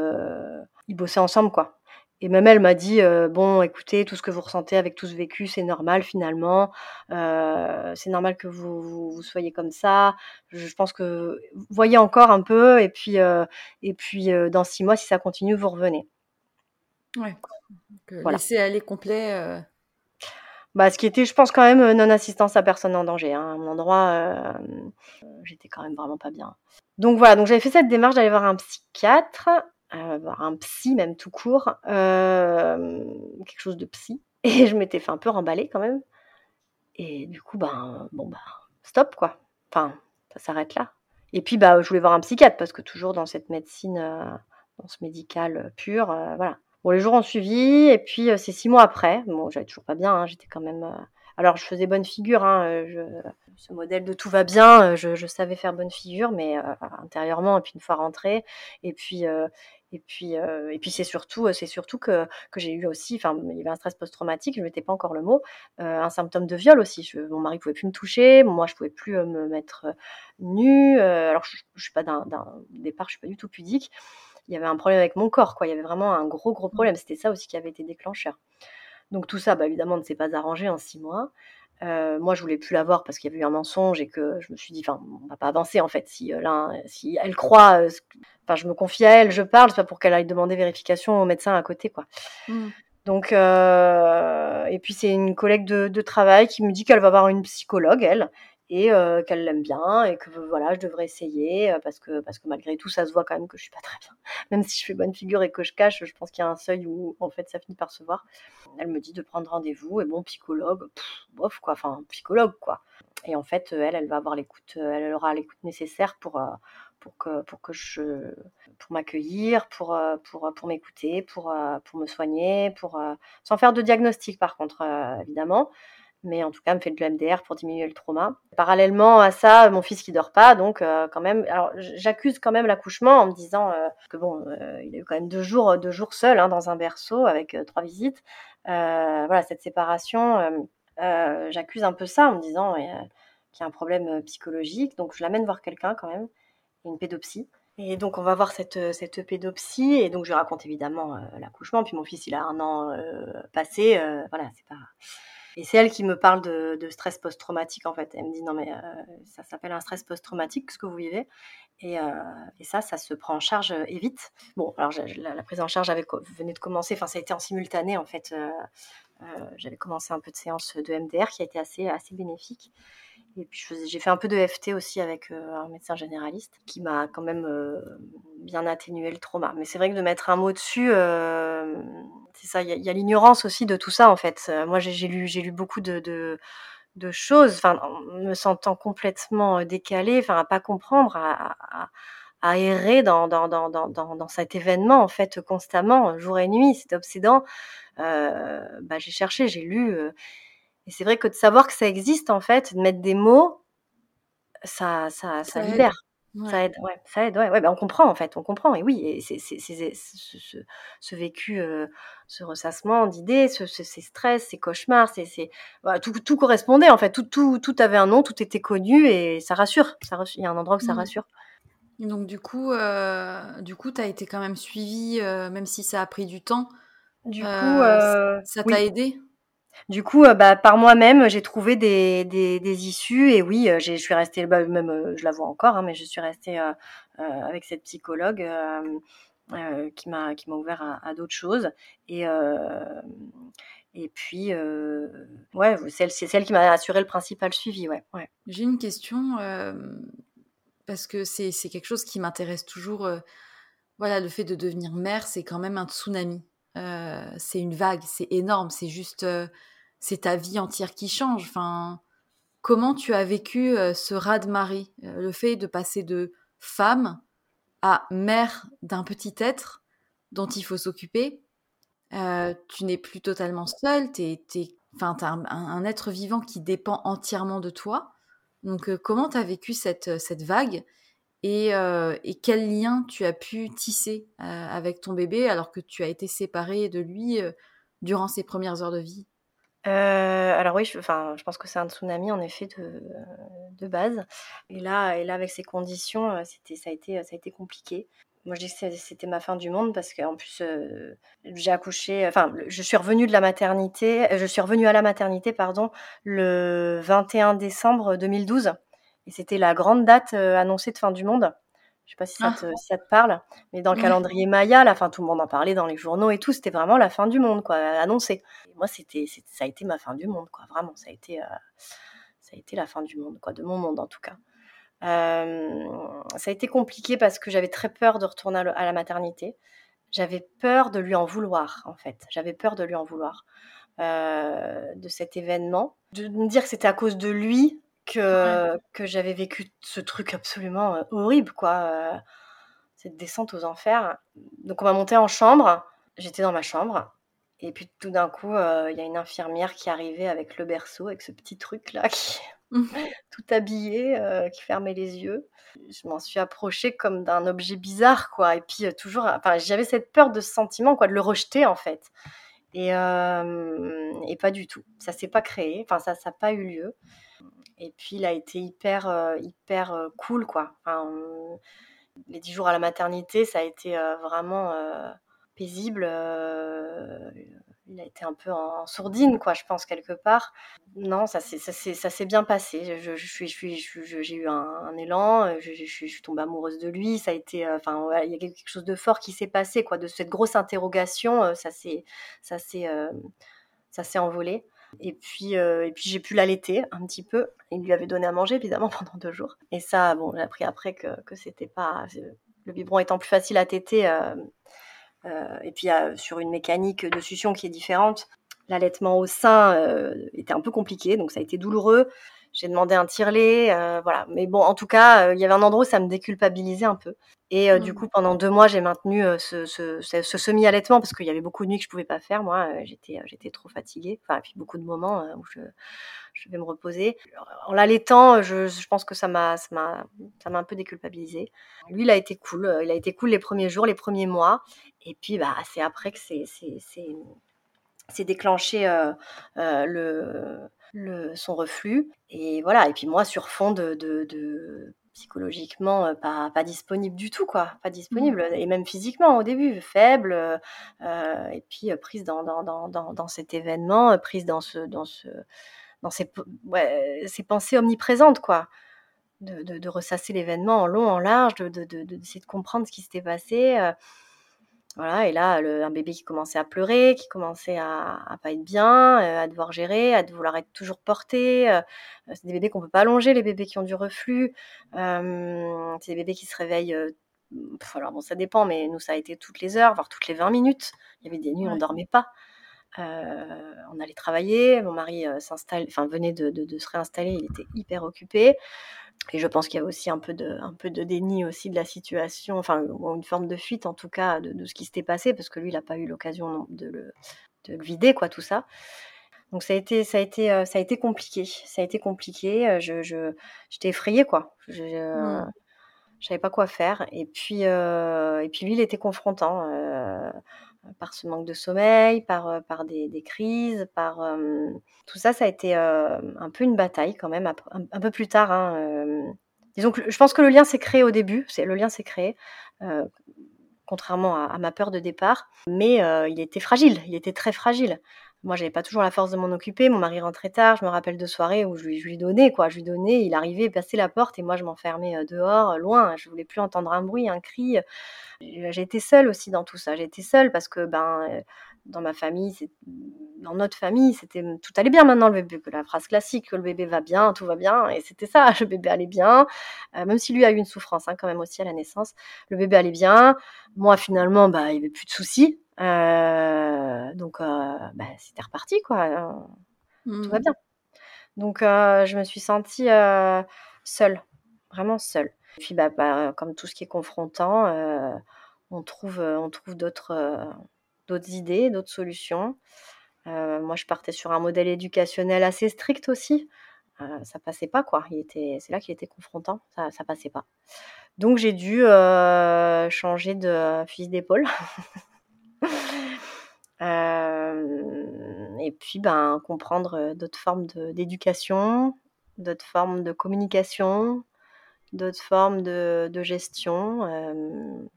ils bossaient ensemble, quoi. Et même elle m'a dit bon, écoutez, tout ce que vous ressentez avec tout ce vécu, c'est normal finalement. c'est normal que vous, vous, soyez comme ça. Je, pense que voyez encore un peu, et puis et puis dans six mois, si ça continue, vous revenez. Ouais. voilà. Laisser aller complet. Bah, ce qui était, je pense quand même non assistance à personne en danger. Hein. À mon endroit, j'étais quand même vraiment pas bien. Donc voilà, donc j'avais fait cette démarche d'aller voir un psychiatre un psy même tout court, quelque chose de psy. Et je m'étais fait un peu remballer quand même. Et du coup, ben, bon, bah, stop quoi. Enfin, ça s'arrête là. Et puis, bah, je voulais voir un psychiatre parce que toujours dans cette médecine, dans ce médical pur, voilà. Bon, les jours ont suivi, et puis c'est six mois après. Bon, j'avais toujours pas bien, hein, j'étais quand même. Alors, je faisais bonne figure, hein, ce modèle de tout va bien, je savais faire bonne figure, mais intérieurement, et puis une fois rentrée, et puis, et puis, euh, et puis c'est surtout, c'est surtout que, que j'ai eu aussi, enfin, il y avait un stress post-traumatique, je ne mettais pas encore le mot, euh, un symptôme de viol aussi. Je, mon mari ne pouvait plus me toucher, moi je ne pouvais plus euh, me mettre nue. alors je, je suis pas d'un départ, je suis pas du tout pudique. Il y avait un problème avec mon corps, quoi. Il y avait vraiment un gros gros mmh. problème. C'était ça aussi qui avait été déclencheur. Donc tout ça, bah, évidemment, ne s'est pas arrangé en six mois. Euh, moi, je voulais plus la voir parce qu'il y avait eu un mensonge et que je me suis dit, enfin, on va pas avancer en fait. Si, euh, si elle croit, euh, enfin, je me confie à elle, je parle, c'est pas pour qu'elle aille demander vérification au médecin à côté, quoi. Mmh. Donc, et puis c'est une collègue de, de, travail qui me dit qu'elle va voir une psychologue, elle, et qu'elle l'aime bien et que voilà, je devrais essayer parce que parce que malgré tout, ça se voit quand même que je suis pas très bien. Même si je fais bonne figure et que je cache, je pense qu'il y a un seuil où en fait ça finit par se voir. Elle me dit de prendre rendez-vous et bon psychologue, bof quoi, enfin psychologue quoi. Et en fait, elle, elle va avoir l'écoute, elle aura l'écoute nécessaire pour pour que pour que je pour m'accueillir, pour pour pour m'écouter, pour pour me soigner, pour sans faire de diagnostic par contre évidemment mais en tout cas, me fait de l'MDR pour diminuer le trauma. Parallèlement à ça, mon fils qui dort pas, donc euh, quand même, alors j'accuse quand même l'accouchement en me disant euh, que bon, euh, il a eu quand même deux jours, deux jours seul hein, dans un berceau avec trois visites. voilà, cette séparation, j'accuse un peu ça en me disant qu'il y a un problème psychologique, donc je l'amène voir quelqu'un quand même, une pédopsie. Et donc, on va voir cette, cette pédopsie. Et donc, je raconte évidemment l'accouchement. Puis mon fils, il a un an passé. voilà, c'est pas. Et c'est elle qui me parle de, stress post-traumatique, en fait. Elle me dit, non, mais ça s'appelle un stress post-traumatique, ce que vous vivez. Et, et, ça, ça se prend en charge et vite. Bon, alors la, prise en charge venait de commencer. Enfin, ça a été en simultané, en fait. J'avais commencé un peu de séance de MDR qui a été assez, assez bénéfique. Et puis j'ai fait un peu de FT aussi avec euh, un médecin généraliste qui m'a quand même euh, bien atténué le trauma. Mais c'est vrai que de mettre un mot dessus, euh, c'est ça, il y a, l'ignorance aussi de tout ça en fait. moi j'ai lu, lu beaucoup de, choses, enfin, en me sentant complètement décalée, enfin, à pas comprendre, à, errer dans dans, dans, dans, dans, cet événement en fait constamment, jour et nuit, c'est obsédant. bah, j'ai cherché, j'ai lu et c'est vrai que de savoir que ça existe, en fait, de mettre des mots, ça, ça, ça, libère. Ça aide, ouais, ça aide, ouais, ouais ben on comprend en fait, on comprend, et oui, et c'est, c'est, ce, ce, vécu, euh, ce ressassement d'idées, ce, ces stress, ces cauchemars, c'est, c'est voilà, tout, tout, correspondait en fait, tout, tout, tout avait un nom, tout était connu, et ça rassure, ça il y a un endroit où ça mmh. rassure. Donc du coup, euh, du coup, as été quand même suivi, euh, même si ça a pris du temps. Du coup, ça t'a aidé du coup, euh, bah, par moi-même, j'ai trouvé des, des, issues et oui, euh, je suis restée, bah, même euh, je la vois encore, hein, mais je suis restée avec cette psychologue qui m'a qui m'a ouvert à, d'autres choses et et puis ouais, c'est celle qui m'a assuré le principal suivi, ouais. ouais. J'ai une question parce que c'est c'est quelque chose qui m'intéresse toujours. voilà, le fait de devenir mère, c'est quand même un tsunami. C'est une vague, c'est énorme, c'est juste c'est ta vie entière qui change. Enfin, comment tu as vécu euh, ce raz-de-marée, euh, le fait de passer de femme à mère d'un petit être dont il faut s'occuper? Euh, tu n'es plus totalement seule, tu enfin, un, être vivant qui dépend entièrement de toi. Donc, comment tu as vécu cette, cette vague et, et, quel lien tu as pu tisser avec ton bébé alors que tu as été séparée de lui durant ses premières heures de vie? Euh, alors oui, je je pense que c'est un tsunami en effet de base. Et là et là avec ces conditions, euh, c'était ça a été, ça a été compliqué. Moi, je dis que c'était ma fin du monde parce qu'en plus, euh, j'ai accouché enfin, je suis revenue de la maternité, je suis revenue à la maternité, pardon, le 21 décembre 2012 et c'était la grande date, annoncée de fin du monde. Je sais pas si ça, ah. te, ça te parle, mais dans le calendrier Maya, la fin, tout le monde en parlait dans les journaux et tout. C'était vraiment la fin du monde, quoi, annoncé. moi, c'était, ça a été ma fin du monde, quoi. Vraiment, ça a été, euh, ça a été la fin du monde, quoi, de mon monde en tout cas. Euh, ça a été compliqué parce que j'avais très peur de retourner à, la maternité. J'avais peur de lui en vouloir, en fait. J'avais peur de lui en vouloir. Euh, de cet événement, de me dire que c'était à cause de lui que, que j'avais vécu ce truc absolument horrible, quoi. cette descente aux enfers. Donc on m'a monté en chambre, j'étais dans ma chambre, et puis tout d'un coup, il y a une infirmière qui arrivait avec le berceau, avec ce petit truc-là, qui tout habillé, qui fermait les yeux. Je m'en suis approchée comme d'un objet bizarre, quoi. Et puis toujours, enfin, j'avais cette peur de ce sentiment, quoi, de le rejeter en fait. Et, et pas du tout. Ça s'est pas créé, enfin ça, ça n'a pas eu lieu. Et puis, il a été hyper, euh, hyper euh, cool, quoi. les dix jours à la maternité, ça a été euh, vraiment paisible. il a été un peu en sourdine, quoi, je pense, quelque part. Non, ça s'est bien passé. Je, je, j'ai eu un, élan, je, suis tombée amoureuse de lui. Ça a été, il y a quelque chose de fort qui s'est passé, quoi, de cette grosse interrogation. ça s'est envolé. Et puis, euh, puis j'ai pu l'allaiter un petit peu. Il lui avait donné à manger, évidemment, pendant deux jours. Et ça, bon, j'ai appris après que, que c'était pas. Le biberon étant plus facile à téter, euh, euh, et puis sur une mécanique de succion qui est différente, l'allaitement au sein était un peu compliqué, donc ça a été douloureux. J'ai demandé un tire-lait, voilà. Mais bon, en tout cas, il y avait un endroit où ça me déculpabilisait un peu. Et du mmh. coup, pendant deux mois, j'ai maintenu ce, ce, ce, semi-allaitement parce qu'il y avait beaucoup de nuits que je pouvais pas faire. Moi, j'étais, j'étais trop fatiguée. Enfin, et puis beaucoup de moments où je, je vais me reposer. En l'allaitant, je, je, pense que ça m'a, ça m'a, ça m'a un peu déculpabilisé. Lui, il a été cool. Il a été cool les premiers jours, les premiers mois. Et puis, bah, c'est après que c'est, c'est, c'est, c'est déclenché euh, euh, le, le, son reflux. Et voilà. Et puis moi, sur fond de, de, de psychologiquement pas, pas disponible du tout, quoi. Pas disponible, mmh. et même physiquement au début, faible. et puis prise dans, dans, dans, dans, cet événement, prise dans, ce, dans, ce, dans ces, ouais, ces pensées omniprésentes, quoi. De, de, de ressasser l'événement en long, en large, de, d'essayer de, de, comprendre ce qui s'était passé. Voilà, et là, un bébé qui commençait à pleurer, qui commençait à, à pas être bien, euh, à devoir gérer, à vouloir être toujours porté. Euh, c'est des bébés qu'on peut pas allonger, les bébés qui ont du reflux. Euh, c'est des bébés qui se réveillent. alors bon, ça dépend, mais nous, ça a été toutes les heures, voire toutes les 20 minutes. Il y avait des nuits où on dormait pas. on allait travailler, mon mari s'installe, enfin venait de, de, se réinstaller, il était hyper occupé. Et je pense qu'il y a aussi un peu, de, un peu de déni aussi de la situation, enfin une forme de fuite en tout cas de, ce qui s'était passé, parce que lui, il n'a pas eu l'occasion de le, de le vider, quoi, tout ça. Donc ça a été, ça a été, euh, ça a été compliqué. Ça a été compliqué. Euh, je, je, j'étais effrayée, quoi. Je, je, mmh. savais pas quoi faire. Et puis, euh, et puis lui, il était confrontant par ce manque de sommeil, par, par des, des crises, par tout ça, ça a été un peu une bataille quand même, un, peu plus tard. Hein, disons que je pense que le lien s'est créé au début, le lien s'est créé, contrairement à, ma peur de départ, mais il était fragile, il était très fragile. Moi, j'avais pas toujours la force de m'en occuper. Mon mari rentrait tard. Je me rappelle de soirées où je lui, donnais, quoi. Je lui donnais. Il arrivait, passait la porte et moi, je m'enfermais dehors, loin. Je voulais plus entendre un bruit, un cri. J'ai été seule aussi dans tout ça. Été seule parce que, ben, dans ma famille, dans notre famille, c'était tout allait bien maintenant le bébé, la phrase classique que le bébé va bien, tout va bien, et c'était ça, le bébé allait bien, euh, même si lui a eu une souffrance hein, quand même aussi à la naissance, le bébé allait bien, moi finalement bah il y avait plus de soucis, euh, donc euh, bah, c'était reparti quoi, hein. tout va mmh. bien. Donc je me suis sentie seule, vraiment seule. Et puis bah, bah, comme tout ce qui est confrontant, on trouve, on trouve d'autres d'autres idées, d'autres solutions. Euh, moi, je partais sur un modèle éducationnel assez strict aussi. Euh, ça passait pas, quoi. Il était, c'est là qu'il était confrontant. Ça, ça passait pas. Donc, j'ai dû euh, changer de fusil d'épaule. et puis, ben, comprendre d'autres formes d'éducation, d'autres formes de communication, d'autres formes de, de gestion,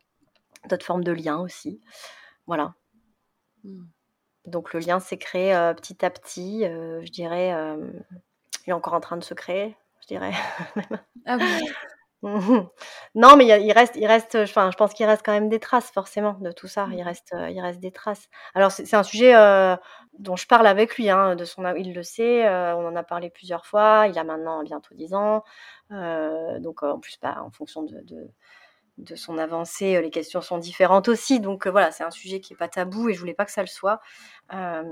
d'autres formes de liens aussi. Voilà. Mmh. Donc le lien s'est créé euh, petit à petit, euh, je dirais. Il est encore en train de se créer, je dirais. ah oui. Non, mais il, reste, il reste, enfin, je pense qu'il reste quand même des traces forcément de tout ça. Il mmh. reste, il reste des traces. Alors c'est un sujet dont je parle avec lui, hein, de son, il le sait. on en a parlé plusieurs fois. Il a maintenant bientôt 10 ans, donc en plus, bah, en fonction de de son avancée, euh, les questions sont différentes aussi. Donc euh, voilà, c'est un sujet qui n'est pas tabou et je voulais pas que ça le soit. Euh,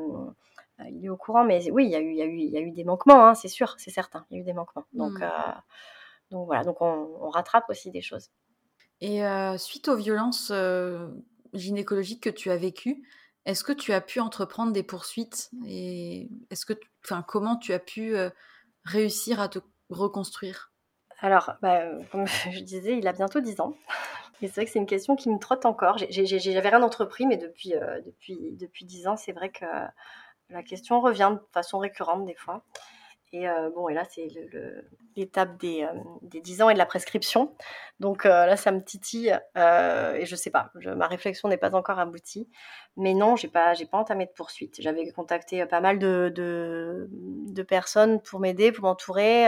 il est au courant, mais oui, il y a eu, il y a eu, il y a eu des manquements, hein, c'est sûr, c'est certain. Il y a eu des manquements. Donc, mmh. Donc voilà, donc on, rattrape aussi des choses. Et suite aux violences gynécologiques que tu as vécues, est-ce que tu as pu entreprendre des poursuites et est-ce que, enfin, comment tu as pu réussir à te reconstruire? Alors, bah, comme je disais, il a bientôt 10 ans. Et c'est vrai que c'est une question qui me trotte encore. J'avais rien entrepris, mais depuis, euh, depuis, depuis 10 ans, c'est vrai que la question revient de façon récurrente des fois. Et euh, bon, et là, c'est l'étape des, euh, des 10 ans et de la prescription. Donc euh, là, ça me titille et je sais pas, ma réflexion n'est pas encore aboutie. Mais non, j'ai pas, pas entamé de poursuite. J'avais contacté pas mal de personnes pour m'aider, pour m'entourer,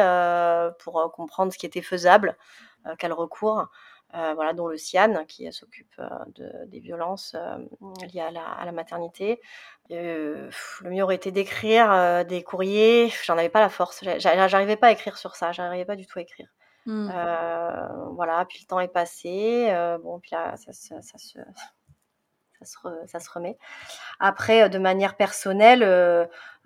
pour comprendre ce qui était faisable, quel recours. Euh, voilà, dont le CIAN qui s'occupe euh, de, des violences euh, liées à la, à la maternité. le mieux aurait été d'écrire des courriers. J'en avais pas la force. J'arrivais pas à écrire sur ça. J'arrivais pas du tout à écrire. Mmh. voilà, puis le temps est passé. bon, puis là, ça, ça, ça, se, ça, se, ça se remet. Après, de manière personnelle,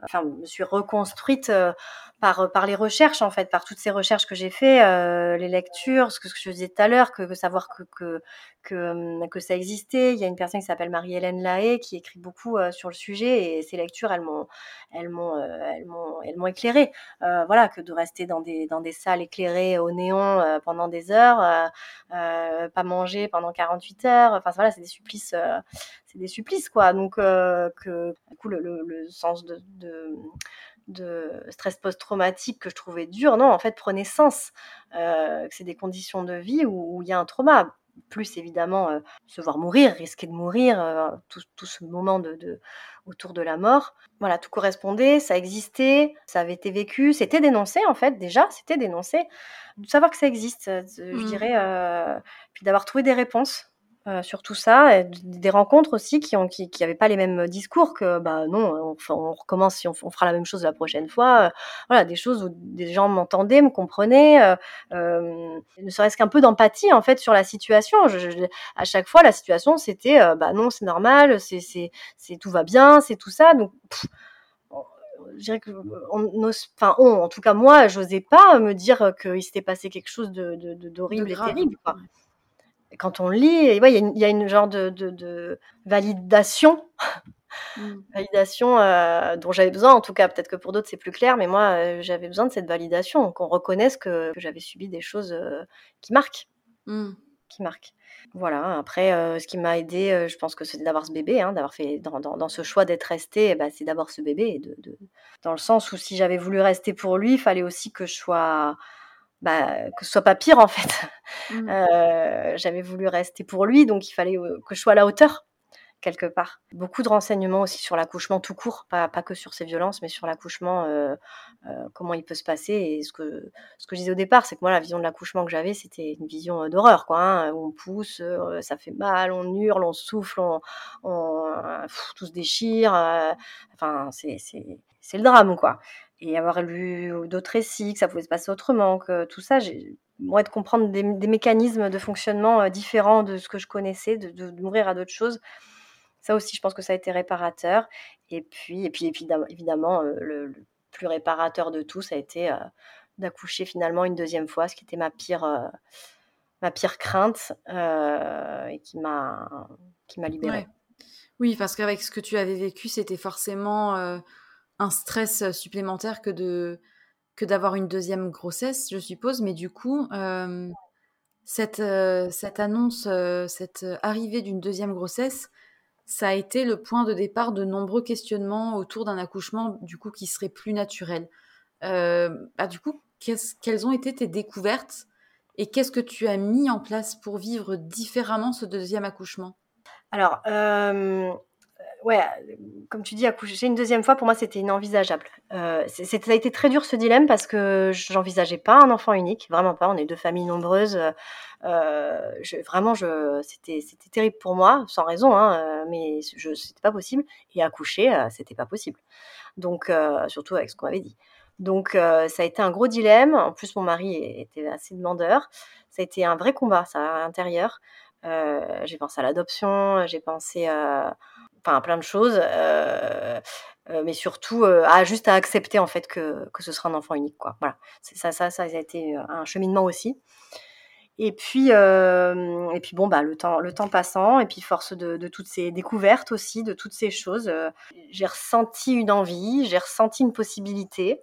enfin, je me suis reconstruite euh, par les recherches, en fait, par toutes ces recherches que j'ai fait, euh, les lectures, ce que, ce que je disais tout à l'heure, que, que, savoir que, que, que, hum, que, ça existait. Il y a une personne qui s'appelle Marie-Hélène Lahaye qui écrit beaucoup euh, sur le sujet et ces lectures, elles m'ont, elles m'ont, euh, elles m'ont, elles m'ont éclairé. Euh, voilà, que de rester dans des, dans des salles éclairées au néon pendant des heures, pas manger pendant 48 heures. Enfin, voilà, c'est des supplices, des supplices, quoi. Donc, que, du coup, le, sens de, de, stress post-traumatique que je trouvais dur, non, en fait, prenait sens. que c'est des conditions de vie où il y a un trauma plus évidemment se voir mourir, risquer de mourir, tout, ce moment de, autour de la mort. Voilà, tout correspondait, ça existait, ça avait été vécu, c'était dénoncé en fait déjà, c'était dénoncé. De savoir que ça existe, je mmh. dirais, puis d'avoir trouvé des réponses euh, sur tout ça, et des rencontres aussi qui ont qui, qui pas les mêmes discours que bah non, on, on recommence si on, fera la même chose la prochaine fois. Euh, voilà, des choses où des gens m'entendaient, me comprenaient, euh, euh ne serait-ce qu'un peu d'empathie en fait sur la situation. Je, à chaque fois, la situation c'était bah non, c'est normal, c'est c'est c'est tout va bien, c'est tout ça. Donc je dirais que on, enfin on, en tout cas moi, j'osais pas me dire qu'il s'était passé quelque chose de d'horrible de, et terrible. Quoi quand on lit, il y, a une genre de, validation, mmh. validation euh, dont j'avais besoin, en tout cas, peut-être que pour d'autres c'est plus clair, mais moi euh, j'avais besoin de cette validation, qu'on reconnaisse que, j'avais subi des choses euh, qui marquent. Mmh. Qui marquent. Voilà, après, ce qui m'a aidé, je pense que c'est d'avoir ce bébé, hein, d'avoir fait dans, ce choix d'être resté, eh ben, c'est d'avoir ce bébé, de, dans le sens où si j'avais voulu rester pour lui, il fallait aussi que je sois bah, que ce soit pas pire en fait. Mmh. Euh, j'avais voulu rester pour lui, donc il fallait euh, que je sois à la hauteur quelque part. Beaucoup de renseignements aussi sur l'accouchement tout court, pas, pas, que sur ces violences, mais sur l'accouchement, euh, comment il peut se passer. Et ce que, ce que je disais au départ, c'est que moi, la vision de l'accouchement que j'avais, c'était une vision d'horreur, quoi. Hein, on pousse, ça fait mal, on hurle, on souffle, on, on tout se déchire. enfin, c'est le drame, quoi et avoir lu d'autres récits, que ça pouvait se passer autrement, que tout ça, de comprendre des, mécanismes de fonctionnement euh, différents de ce que je connaissais, de, de, m'ouvrir à d'autres choses, ça aussi, je pense que ça a été réparateur. Et puis, et puis évidemment, euh, le, plus réparateur de tout, ça a été euh, d'accoucher finalement une deuxième fois, ce qui était ma pire, ma pire crainte et qui m'a libérée. Oui, parce qu'avec ce que tu avais vécu, c'était forcément un stress supplémentaire que de que d'avoir une deuxième grossesse, je suppose. Mais du coup, cette, cette annonce, cette arrivée d'une deuxième grossesse, ça a été le point de départ de nombreux questionnements autour d'un accouchement du coup qui serait plus naturel. bah, du coup, quelles ont été tes découvertes et qu'est-ce que tu as mis en place pour vivre différemment ce deuxième accouchement? Alors, ouais, comme tu dis, accoucher une deuxième fois, pour moi, c'était inenvisageable. Euh, ça a été très dur ce dilemme parce que j'envisageais pas un enfant unique, vraiment pas. On est deux familles nombreuses. Euh, vraiment, c'était, terrible pour moi, sans raison, hein, mais c'était pas possible. Et accoucher, euh, c'était pas possible. Donc, surtout avec ce qu'on avait dit. Donc, ça a été un gros dilemme. En plus, mon mari était assez demandeur. Ça a été un vrai combat, ça, à l'intérieur. J'ai pensé à l'adoption, j'ai pensé à enfin plein de choses, euh, euh, mais surtout euh, à juste à accepter en fait que, que ce sera un enfant unique quoi. Voilà, c'est ça, ça, ça a été un cheminement aussi. Et puis, et puis bon bah le temps, le temps passant, et puis force de, toutes ces découvertes aussi, de toutes ces choses, j'ai ressenti une envie, j'ai ressenti une possibilité.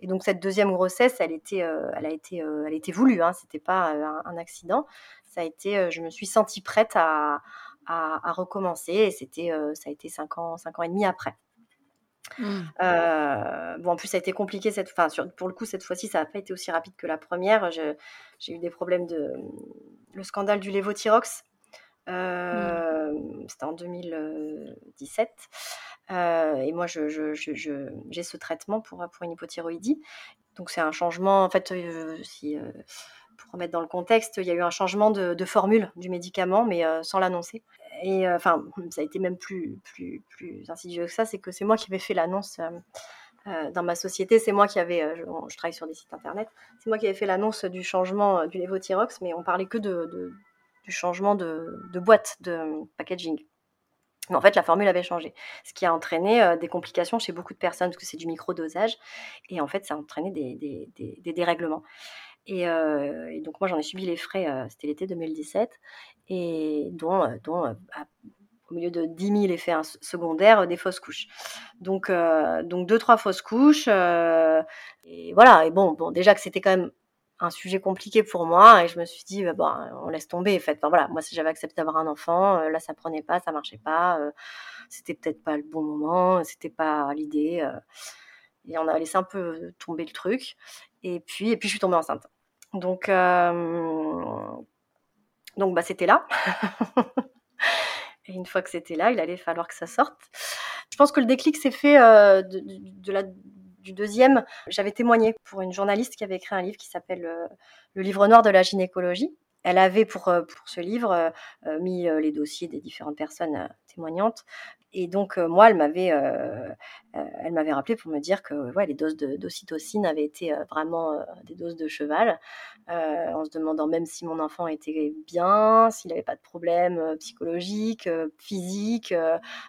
Et donc cette deuxième grossesse, elle était, elle a été, elle était voulue, hein, c'était pas un, un, accident. Ça a été, je me suis sentie prête à, à, recommencer. Et c'était, euh, ça a été cinq ans, cinq ans et demi après. Mmh. Euh, bon, en plus, ça a été compliqué cette fois. pour le coup, cette fois-ci, ça n'a pas été aussi rapide que la première. J'ai eu des problèmes de le scandale du lévothyrox. Euh, mmh. C'était en 2017. et moi, j'ai je, je, ce traitement pour, pour une hypothyroïdie. Donc, c'est un changement. En fait, si pour remettre dans le contexte, il y a eu un changement de, formule du médicament, mais euh, sans l'annoncer. Et euh, enfin, ça a été même plus, plus, plus insidieux que ça, c'est que c'est moi qui avais fait l'annonce euh, dans ma société. C'est moi qui avais, je, travaille sur des sites internet, c'est moi qui avais fait l'annonce du changement du Levothyrox, mais on parlait que de, du changement de, boîte, de packaging. Mais en fait, la formule avait changé, ce qui a entraîné des complications chez beaucoup de personnes, parce que c'est du micro-dosage, et en fait, ça a entraîné des, des, des dérèglements. Euh, et, donc moi j'en ai subi les frais, euh, c'était l'été 2017, et dont, euh, au milieu de 10 000 effets secondaires, des fausses couches. Donc, donc deux, trois fausses couches. et voilà. Et bon, bon, déjà que c'était quand même un sujet compliqué pour moi et je me suis dit bah, bon, on laisse tomber en fait. Voilà, moi si j'avais accepté d'avoir un enfant, là ça prenait pas, ça marchait pas, c'était peut-être pas le bon moment, c'était pas l'idée et on a laissé un peu tomber le truc et puis et puis je suis tombée enceinte. Donc donc bah c'était là. et une fois que c'était là, il allait falloir que ça sorte. Je pense que le déclic s'est fait de, de, du deuxième, j'avais témoigné pour une journaliste qui avait écrit un livre qui s'appelle euh, Le livre noir de la gynécologie. Elle avait pour, euh, pour ce livre euh, mis les dossiers des différentes personnes témoignantes et donc, euh, moi, elle m'avait, euh, euh, elle m'avait rappelé pour me dire que ouais, les doses d'ocytocine avaient été vraiment des doses de cheval, en se demandant même si mon enfant était bien, s'il n'avait pas de problème psychologique, physique,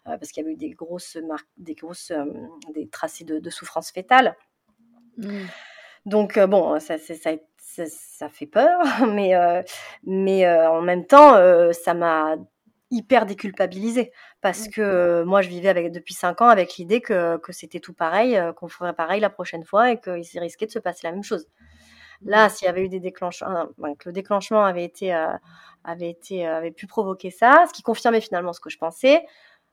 parce qu'il y avait eu des grosses marques, des grosses, des tracés de, souffrance fétale. Mmh. Donc, bon, ça, ça, ça, ça, fait peur, mais, mais en même temps, ça m'a hyper déculpabilisée parce que moi je vivais avec depuis cinq ans avec l'idée que, que c'était tout pareil, qu'on ferait pareil la prochaine fois et qu'il risquait de se passer la même chose. Là, s'il y avait eu des déclenchements, que le déclenchement avait été, avait été, avait pu provoquer ça, ce qui confirmait finalement ce que je pensais.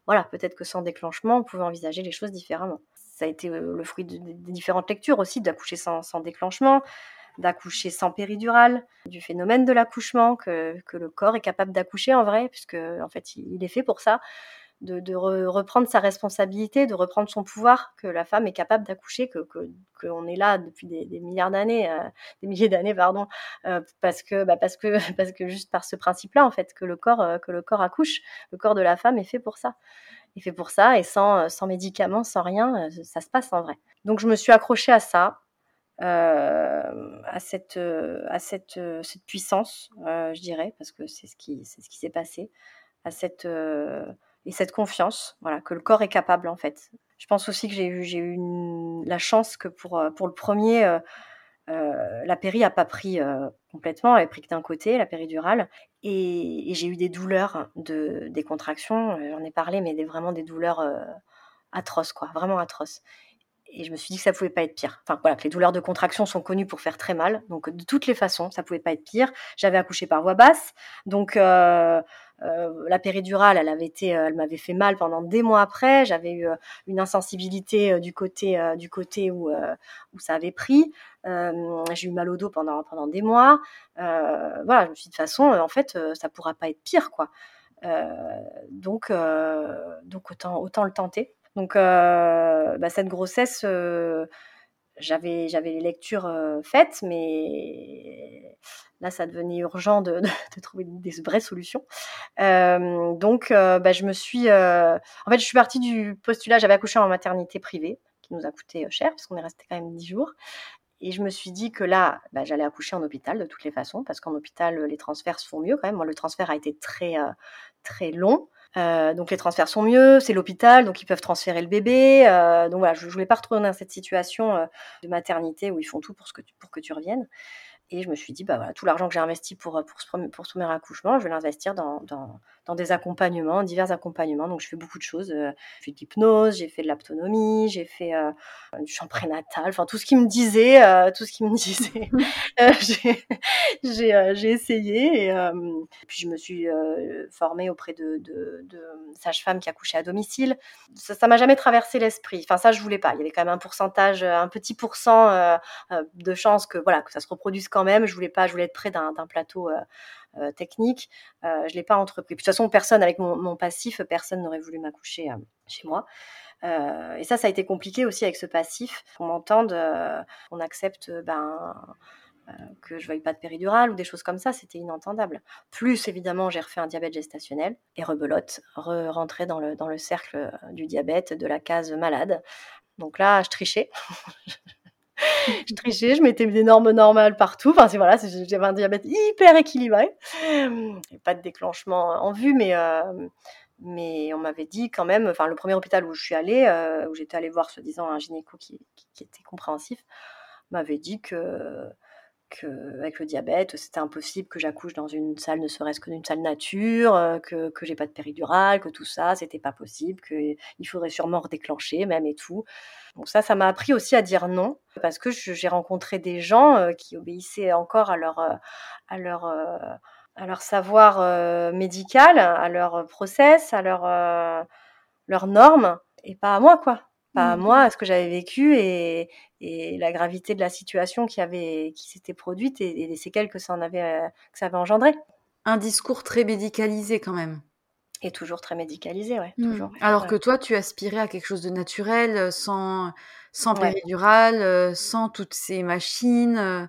Voilà, peut-être que sans déclenchement, on pouvait envisager les choses différemment. Ça a été le fruit de, des différentes lectures aussi, d'accoucher sans, sans déclenchement d'accoucher sans péridurale, du phénomène de l'accouchement, que, le corps est capable d'accoucher en vrai, puisque en fait il, est fait pour ça, de, reprendre sa responsabilité, de reprendre son pouvoir, que la femme est capable d'accoucher, que qu'on est là depuis des, milliards d'années, euh, des milliers d'années pardon, euh, parce que bah, parce que parce que juste par ce principe-là en fait que le corps euh, que le corps accouche, le corps de la femme est fait pour ça. Est fait pour ça et sans, sans médicaments, sans rien, ça se passe en vrai. Donc je me suis accrochée à ça. Euh, à cette, euh, à cette, euh, cette puissance, je dirais, parce que c'est ce qui, c'est ce qui s'est passé, à cette et cette confiance, voilà, que le corps est capable en fait. Je pense aussi que j'ai eu, j'ai eu la chance que pour, pour le premier, la péri a pas pris complètement, elle a pris que d'un côté, la péridurale, et, et j'ai eu des douleurs de des contractions, j'en ai parlé, mais des, vraiment des douleurs atroces, quoi, vraiment atroces et je me suis dit que ça pouvait pas être pire. Enfin voilà, que les douleurs de contraction sont connues pour faire très mal, donc de toutes les façons, ça pouvait pas être pire. J'avais accouché par voie basse, donc euh, euh, la péridurale, elle avait été, euh, elle m'avait fait mal pendant des mois après. J'avais eu une insensibilité du côté du côté où où ça avait pris. j'ai eu mal au dos pendant pendant des mois. voilà, je me suis dit de toute façon, en fait, ça pourra pas être pire quoi. donc donc autant autant le tenter. Donc, bah, cette grossesse, j'avais, j'avais les lectures faites, mais là, ça devenait urgent de, de, trouver des vraies solutions. donc, bah, je me suis. en fait, je suis partie du postulat, j'avais accouché en maternité privée, qui nous a coûté cher, parce qu'on est resté quand même 10 jours. Et je me suis dit que là, bah, j'allais accoucher en hôpital de toutes les façons, parce qu'en hôpital, les transferts se font mieux quand même. Moi, le transfert a été très, très long. Euh, donc les transferts sont mieux, c'est l'hôpital, donc ils peuvent transférer le bébé. Euh, donc voilà, je, ne voulais pas retrouver dans cette situation euh, de maternité où ils font tout pour, que tu, pour que tu reviennes. Et je me suis dit, bah voilà, tout l'argent que j'ai investi pour, pour, ce, pour ce premier accouchement, je vais l'investir dans, dans, des accompagnements, divers accompagnements. Donc je fais beaucoup de choses. Euh, j'ai fait de l'hypnose, j'ai fait de l'autonomie, j'ai fait euh, du chant prénatal, enfin tout ce qui me disait, euh, tout ce qui me disait, j'ai essayé. Et, puis je me suis formée auprès de, de, de sages-femmes qui accouchaient à domicile. Ça, ça m'a jamais traversé l'esprit. Enfin ça je voulais pas. Il y avait quand même un pourcentage, un petit pourcent de chance que voilà que ça se reproduise quand même. Je voulais pas, je voulais être près d'un plateau technique. Euh, je l'ai pas entrepris. de toute façon, personne avec mon, passif, personne n'aurait voulu m'accoucher chez moi. et ça, ça a été compliqué aussi avec ce passif. Qu'on m'entende, qu'on accepte, ben que je veuille pas de péridurale ou des choses comme ça, c'était inentendable. Plus évidemment, j'ai refait un diabète gestationnel et rebelote, re rentrer dans le, dans le cercle du diabète, de la case malade. Donc là, je trichais. je trichais, je mettais des normes normales partout. Enfin, voilà, j'avais un diabète hyper équilibré. pas de déclenchement en vue, mais euh, mais on m'avait dit quand même, enfin le premier hôpital où je suis allée, euh, où j'étais allée voir, se disant un gynéco qui, était compréhensif, m'avait dit que avec le diabète, c'était impossible que j'accouche dans une salle, ne serait-ce que d'une salle nature, que, que j'ai pas de péridurale, que tout ça, c'était pas possible, qu'il faudrait sûrement redéclencher même et tout. Donc ça, ça m'a appris aussi à dire non, parce que j'ai rencontré des gens qui obéissaient encore à leur, à leur, à leur savoir médical, à leur process, à leur, leurs normes, et pas à moi, quoi pas à mmh. moi, à ce que j'avais vécu et, et, la gravité de la situation qui avait qui s'était produite et, les séquelles que ça en avait euh, que ça avait engendré. Un discours très médicalisé quand même. Et toujours très médicalisé, ouais. Mmh. Toujours. Alors que toi, tu aspirais à quelque chose de naturel, euh, sans, sans péridurale, euh, sans toutes ces machines.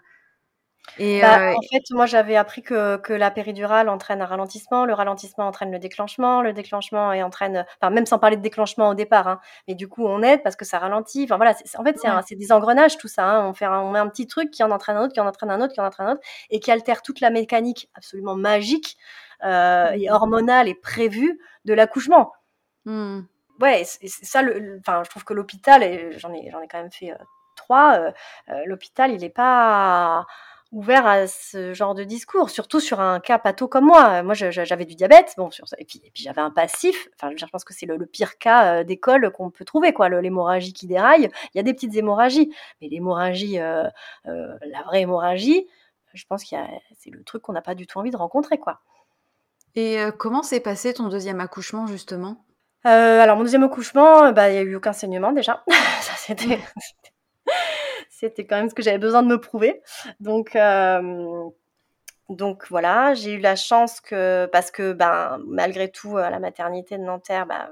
Et bah, En fait, moi, j'avais appris que, que, la péridurale entraîne un ralentissement, le ralentissement entraîne le déclenchement, le déclenchement et entraîne, enfin, même sans parler de déclenchement au départ, hein, mais du coup, on aide parce que ça ralentit. Enfin, voilà, en fait, c'est des engrenages, tout ça. Hein. On, fait un, on met un petit truc qui en entraîne un autre, qui en entraîne un autre, qui en entraîne un autre, et qui altère toute la mécanique absolument magique euh, et mmh. hormonale et prévue de l'accouchement. Mmh. Ouais, c'est ça, le, enfin, je trouve que l'hôpital, j'en ai, ai quand même fait euh, trois, euh, l'hôpital, il n'est pas ouvert à ce genre de discours, surtout sur un cas pato comme moi. Moi, j'avais du diabète, bon, sur, et puis, et puis j'avais un passif. Enfin, je pense que c'est le, pire cas euh, d'école qu'on peut trouver, quoi. L'hémorragie qui déraille. Il y a des petites hémorragies, mais l'hémorragie, euh, euh, la vraie hémorragie, je pense qu'il c'est le truc qu'on n'a pas du tout envie de rencontrer, quoi. Et comment s'est passé ton deuxième accouchement, justement? Alors, mon deuxième accouchement, bah, il n'y a eu aucun saignement déjà. Ça, c'était c'était quand même ce que j'avais besoin de me prouver. Donc, euh, voilà, j'ai eu la chance que, parce que ben, malgré tout, à la maternité de Nanterre, ben,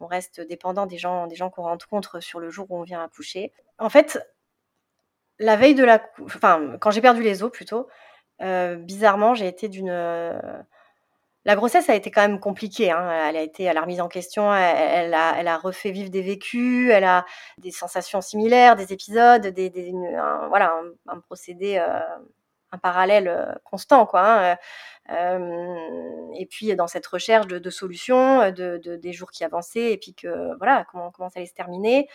on reste dépendant des gens, des gens qu'on rencontre sur le jour où on vient accoucher. En fait, la veille de la, enfin, quand j'ai perdu les os plutôt, euh, bizarrement, j'ai été d'une la grossesse a été quand même compliquée. Hein. Elle a été, à la remise en question, elle, a, elle, a, refait vivre des vécus, elle a des sensations similaires, des épisodes, des, un, voilà, un, procédé, euh, un parallèle euh, constant, quoi. Hein. Euh, et puis dans cette recherche de, solutions, euh, de, des jours qui avançaient, et puis que voilà, comment, comment ça allait se terminer,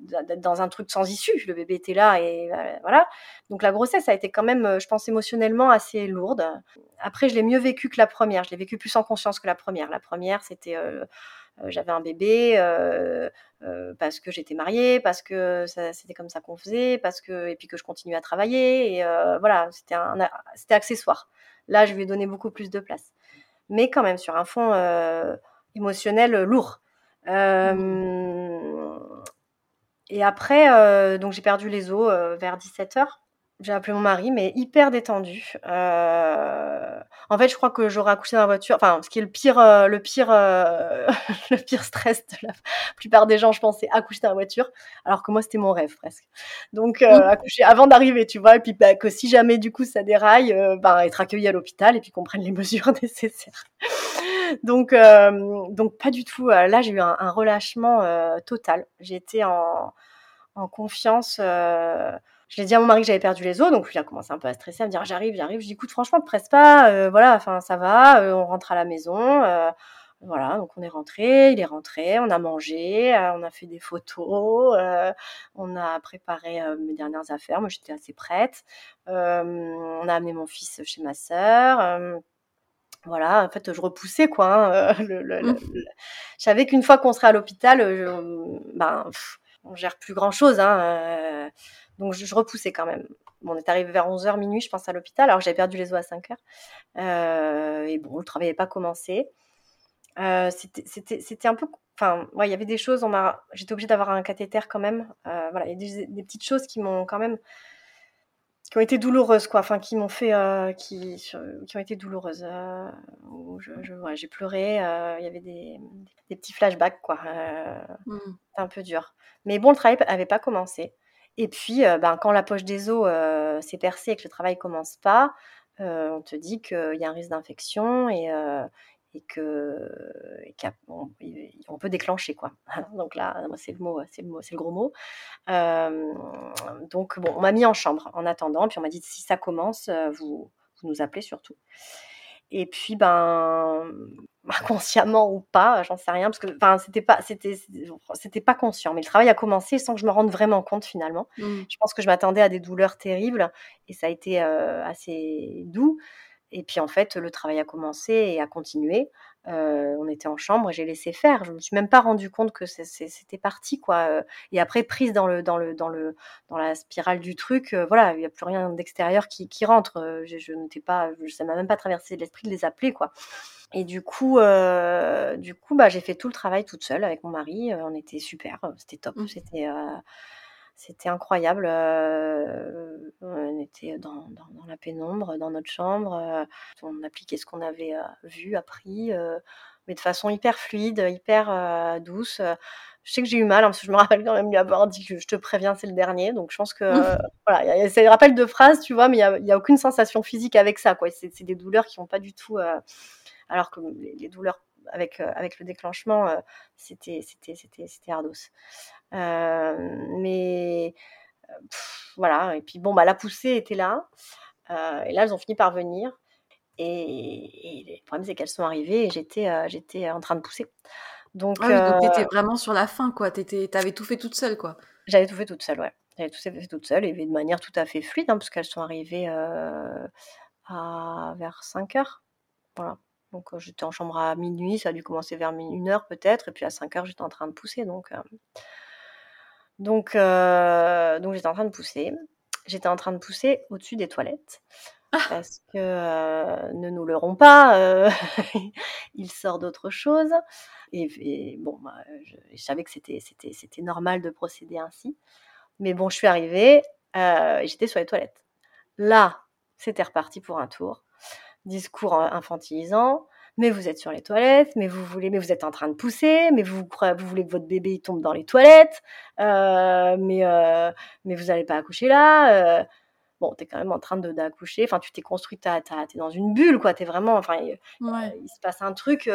d'être dans un truc sans issue. Le bébé était là, et euh, voilà. Donc la grossesse a été quand même, je pense, émotionnellement assez lourde. Après, je l'ai mieux vécu que la première. Je l'ai vécu plus en conscience que la première. La première, c'était j'avais un bébé parce que j'étais mariée, parce que c'était comme ça qu'on faisait, parce que et puis que je continuais à travailler et voilà, c'était c'était accessoire. Là, je lui ai donné beaucoup plus de place. Mais quand même, sur un fond euh, émotionnel lourd. Euh, et après, donc j'ai perdu les os vers 17h. J'ai appelé mon mari, mais hyper détendu. Euh, en fait, je crois que j'aurais accouché dans la voiture. Enfin, ce qui est le pire, euh, le pire, euh, le pire stress de la plupart des gens, je pense, c'est accoucher dans la voiture. Alors que moi, c'était mon rêve presque. Donc, accoucher avant d'arriver, tu vois, et puis bah, que si jamais du coup ça déraille, bah, être accueilli à l'hôpital et puis qu'on prenne les mesures nécessaires. donc, donc pas du tout. là, j'ai eu un, un relâchement total. J'étais en, en confiance. Je l'ai dit à mon mari que j'avais perdu les os, donc il a commencé un peu à stresser, à me dire j'arrive, j'arrive. Je dis écoute, franchement, ne presse pas, euh, voilà, enfin ça va, euh, on rentre à la maison. Euh, voilà, donc on est rentré, il est rentré, on a mangé, on a fait des photos, on a préparé mes dernières affaires. Moi, j'étais assez prête. on a amené mon fils chez ma sœur. voilà, en fait, je repoussais quoi. Hein, mmh. je savais qu'une fois qu'on serait à l'hôpital, ben, on gère plus grand chose. Hein, donc je, repoussais quand même. on est arrivé vers 11h, minuit, je pense, à l'hôpital, alors j'avais perdu les os à 5h. Euh, et bon, le travail n'avait pas commencé. Euh, c'était un peu. Enfin, ouais, il y avait des choses, j'étais obligée d'avoir un cathéter quand même. Euh, voilà, il y a des, petites choses qui m'ont quand même. qui ont été douloureuses, quoi. Enfin, qui m'ont fait. qui, qui ont été douloureuses. j'ai pleuré, il y avait des, petits flashbacks, quoi. Mmh. C'était un peu dur. Mais bon, le travail n'avait pas commencé. Et puis, ben, quand la poche des os s'est percée et que le travail commence pas, on te dit qu'il y a un risque d'infection et, et que on, peut déclencher quoi. donc là, c'est le mot, c'est le gros mot. donc bon, on m'a mis en chambre en attendant, puis on m'a dit si ça commence, vous nous appelez surtout. Et puis, ben, inconsciemment ou pas, j'en sais rien, parce que enfin, c'était pas, c'était, c'était pas conscient. Mais le travail a commencé sans que je me rende vraiment compte finalement. Mmh. Je pense que je m'attendais à des douleurs terribles et ça a été assez doux. Et puis en fait, le travail a commencé et a continué. on était en chambre et j'ai laissé faire. Je me suis même pas rendu compte que c'était parti quoi. Et après prise dans le dans le dans le dans la spirale du truc, voilà, il n'y a plus rien d'extérieur qui, qui, rentre. je, je n'étais pas, ça m'a même pas traversé l'esprit de les appeler quoi. Et du coup, du coup, bah j'ai fait tout le travail toute seule avec mon mari. on était super, c'était top, mmh. c'était c'était incroyable. on était dans, la pénombre, dans notre chambre. on appliquait ce qu'on avait vu, appris, mais de façon hyper fluide, hyper douce. Je sais que j'ai eu mal, hein, parce que je me rappelle quand même lui avoir dit que je te préviens, c'est le dernier. Donc je pense que voilà, c'est des rappels de phrases, tu vois, mais il n'y a, a, aucune sensation physique avec ça. Quoi. C'est, des douleurs qui n'ont pas du tout. alors que les, douleurs avec, avec le déclenchement, c'était, ardos. mais voilà, et puis bon, bah, la poussée était là. et là, elles ont fini par venir. Et, le problème, c'est qu'elles sont arrivées et j'étais, j'étais en train de pousser. Donc, ah oui, t'étais vraiment sur la fin, quoi. T'avais tout fait toute seule, quoi. J'avais tout fait toute seule, ouais. J'avais tout fait toute seule et de manière tout à fait fluide, hein, parce qu'elles sont arrivées à, vers 5 heures. Voilà. Donc j'étais en chambre à minuit, ça a dû commencer vers une heure peut-être, et puis à 5 heures j'étais en train de pousser. Donc, donc, donc j'étais en train de pousser. J'étais en train de pousser au-dessus des toilettes. Ah! Parce que ne nous leurrons pas, il sort d'autre chose. Et, bon, bah, je, savais que c'était, c'était, c'était normal de procéder ainsi. Mais bon, je suis arrivée et j'étais sur les toilettes. Là, c'était reparti pour un tour discours infantilisant. Mais vous êtes sur les toilettes, mais vous voulez, mais vous êtes en train de pousser, mais vous, vous voulez que votre bébé il tombe dans les toilettes, euh, mais euh, mais vous n'allez pas accoucher là. Euh. bon, es quand même en train de d'accoucher. Enfin, tu t'es construit, tu es dans une bulle, quoi. es vraiment, enfin, il, se passe un truc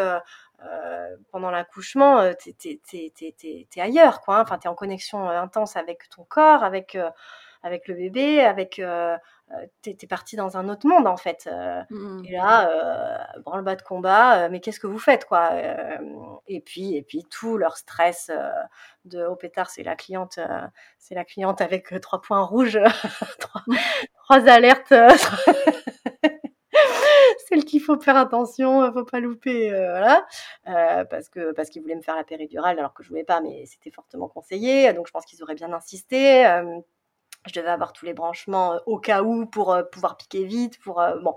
pendant l'accouchement. tu es, ailleurs, quoi. Hein. Enfin, tu es en connexion intense avec ton corps, avec avec le bébé, avec euh, t'es es parti dans un autre monde en fait. Euh, mmh et là, euh, branle-bas de combat, mais qu'est-ce que vous faites quoi Et puis et puis tout leur stress de au pétard, c'est la cliente, c'est la cliente avec trois points rouges, trois, trois, alertes. celle qu'il faut faire attention, faut pas louper, voilà, parce que parce qu'ils voulaient me faire la péridurale alors que je voulais pas, mais c'était fortement conseillé, donc je pense qu'ils auraient bien insisté. Je devais avoir tous les branchements euh, au cas où pour euh, pouvoir piquer vite. Pour, euh, bon.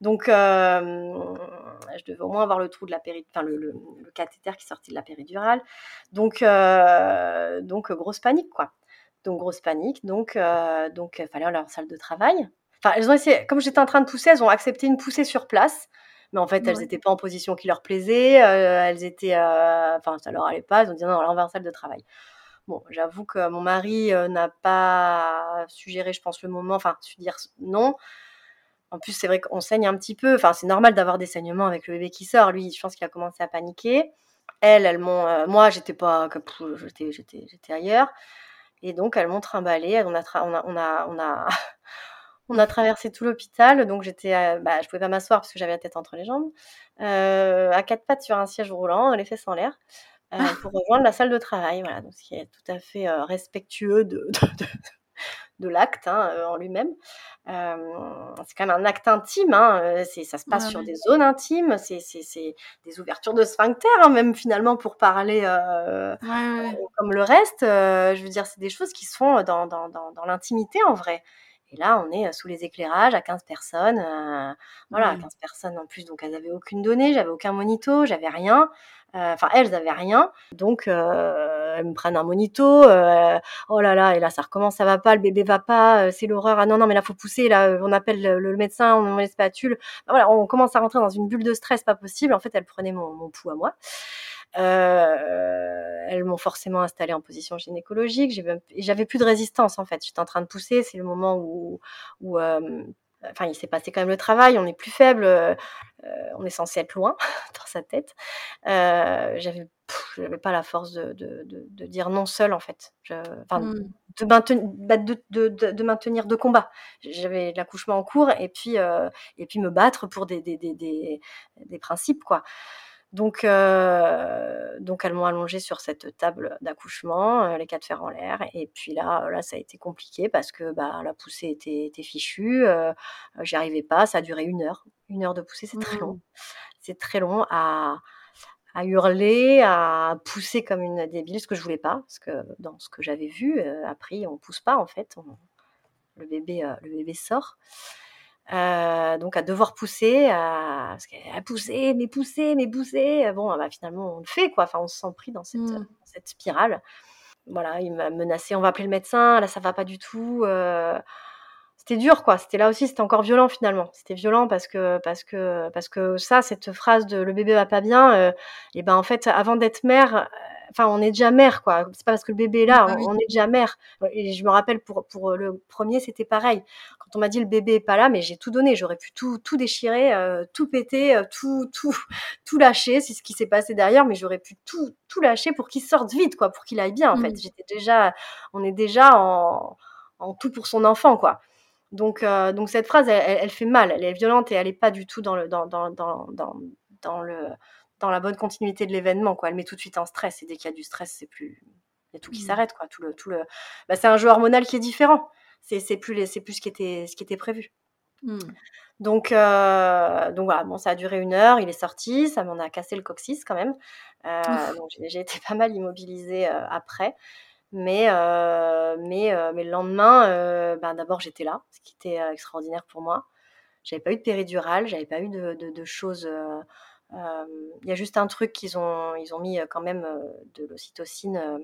Donc, je devais au moins avoir le trou de la péri... enfin, le, cathéter qui sortait de la péridurale. Donc, donc grosse panique, quoi. Donc, grosse panique. Donc, donc il fallait aller leur salle de travail. Enfin, elles ont essayé, comme j'étais en train de pousser, elles ont accepté une poussée sur place. Mais en fait, elles n'étaient pas en position qui leur plaisait. elles étaient. Enfin, ça leur allait pas. Elles ont dit non, on va en salle de travail. Bon, j'avoue que mon mari n'a pas suggéré, je pense, le moment, enfin, dire non. En plus, c'est vrai qu'on saigne un petit peu. Enfin, c'est normal d'avoir des saignements avec le bébé qui sort. Lui, je pense qu'il a commencé à paniquer. Elles, elles m'ont. moi, j'étais pas. J'étais, ailleurs. Et donc, elles m'ont trimballé. On a, on a, traversé tout l'hôpital. Donc, j'étais. bah, je pouvais pas m'asseoir parce que j'avais la tête entre les jambes. à quatre pattes sur un siège roulant, les fesses en l'air. Euh, pour rejoindre la salle de travail. Voilà, donc ce qui est tout à fait euh, respectueux de, de, de, l'acte hein, euh, en lui-même. c'est quand même un acte intime, hein, ça se passe sur des zones intimes, c'est des ouvertures de sphincter, hein, même finalement pour parler comme le reste. je veux dire, c'est des choses qui se font dans, dans, dans, dans l'intimité en vrai. Et là, on est sous les éclairages à 15 personnes. voilà, à 15 personnes en plus. Donc, elles n'avaient aucune donnée, j'avais aucun monito, j'avais rien. Euh, enfin, elles n'avaient rien. Donc, euh, elles me prennent un monito. Euh, oh là là, et là, ça recommence, ça va pas, le bébé va pas, c'est l'horreur. Ah non, non, mais là, faut pousser. Là, on appelle le, médecin, on met les spatules. voilà, on commence à rentrer dans une bulle de stress pas possible. En fait, elles prenaient mon, mon pouls à moi. elles m'ont forcément installée en position gynécologique. J'avais plus de résistance en fait. J'étais en train de pousser. C'est le moment où, où enfin, il s'est passé quand même le travail, on est plus faible, euh, on est censé être loin dans sa tête. Euh, j'avais, j'avais pas la force de, de, de, dire non seul en fait. enfin, mmh. de, maintenir, bah, de, de, de, maintenir deux combats. J'avais l'accouchement en cours et puis, euh, et puis me battre pour des, des, des, des, des principes, quoi. Donc, euh, donc elles m'ont allongée sur cette table d'accouchement, euh, les quatre fers en l'air. Et puis là, là, ça a été compliqué parce que bah, la poussée était, était fichue. Euh, J'y arrivais pas. Ça a duré une heure. Une heure de poussée, c'est très long. Mmh. C'est très long à, à hurler, à pousser comme une débile, ce que je voulais pas, parce que dans ce que j'avais vu, euh, appris, on pousse pas en fait, le bébé, euh, le bébé sort. Euh, donc à devoir pousser, à, parce pousser, mais pousser, mais pousser. Bon, bah, finalement on le fait quoi. Enfin, on se sent pris dans cette, mmh. dans cette spirale. Voilà, il m'a menacé, on va appeler le médecin. Là, ça va pas du tout. Euh, c'était dur quoi c'était là aussi c'était encore violent finalement c'était violent parce que parce que parce que ça cette phrase de le bébé va pas bien euh, et ben en fait avant d'être mère euh, enfin on est déjà mère quoi. C'est pas parce que le bébé est là ah on, est déjà mère. Et je me rappelle pour pour le premier c'était pareil. Quand on m'a dit le bébé est pas là mais j'ai tout donné. J'aurais pu tout tout déchirer euh, tout péter tout tout tout lâcher. C'est ce qui s'est passé derrière mais j'aurais pu tout tout lâcher pour qu'il sorte vite quoi pour qu'il aille bien en fait. Mmh. j'étais déjà on est déjà en en tout pour son enfant quoi. Donc, euh, donc cette phrase, elle, fait mal, elle est violente et elle n'est pas du tout dans, le, dans, dans, dans, dans, le, dans la bonne continuité de l'événement. Quoi. Elle met tout de suite en stress et dès qu'il y a du stress, c'est plus... il y a tout qui mmh. s'arrête. Quoi. Tout le, tout le... Bah, c'est un jeu hormonal qui est différent. C'est, c'est plus, c'est plus ce, qui était, ce qui était prévu. Mmh. Donc, euh, donc voilà, bon, ça a duré une heure, il est sorti, ça m'en a cassé le coccyx quand même. Euh, donc j'ai, été pas mal immobilisée après. Mais, euh, mais, euh, mais le lendemain, euh, ben d'abord j'étais là, ce qui était extraordinaire pour moi. J'avais pas eu de péridurale, j'avais pas eu de, de, choses. Il y a juste un truc qu'ils ont, ils ont mis quand même de l'ocytocine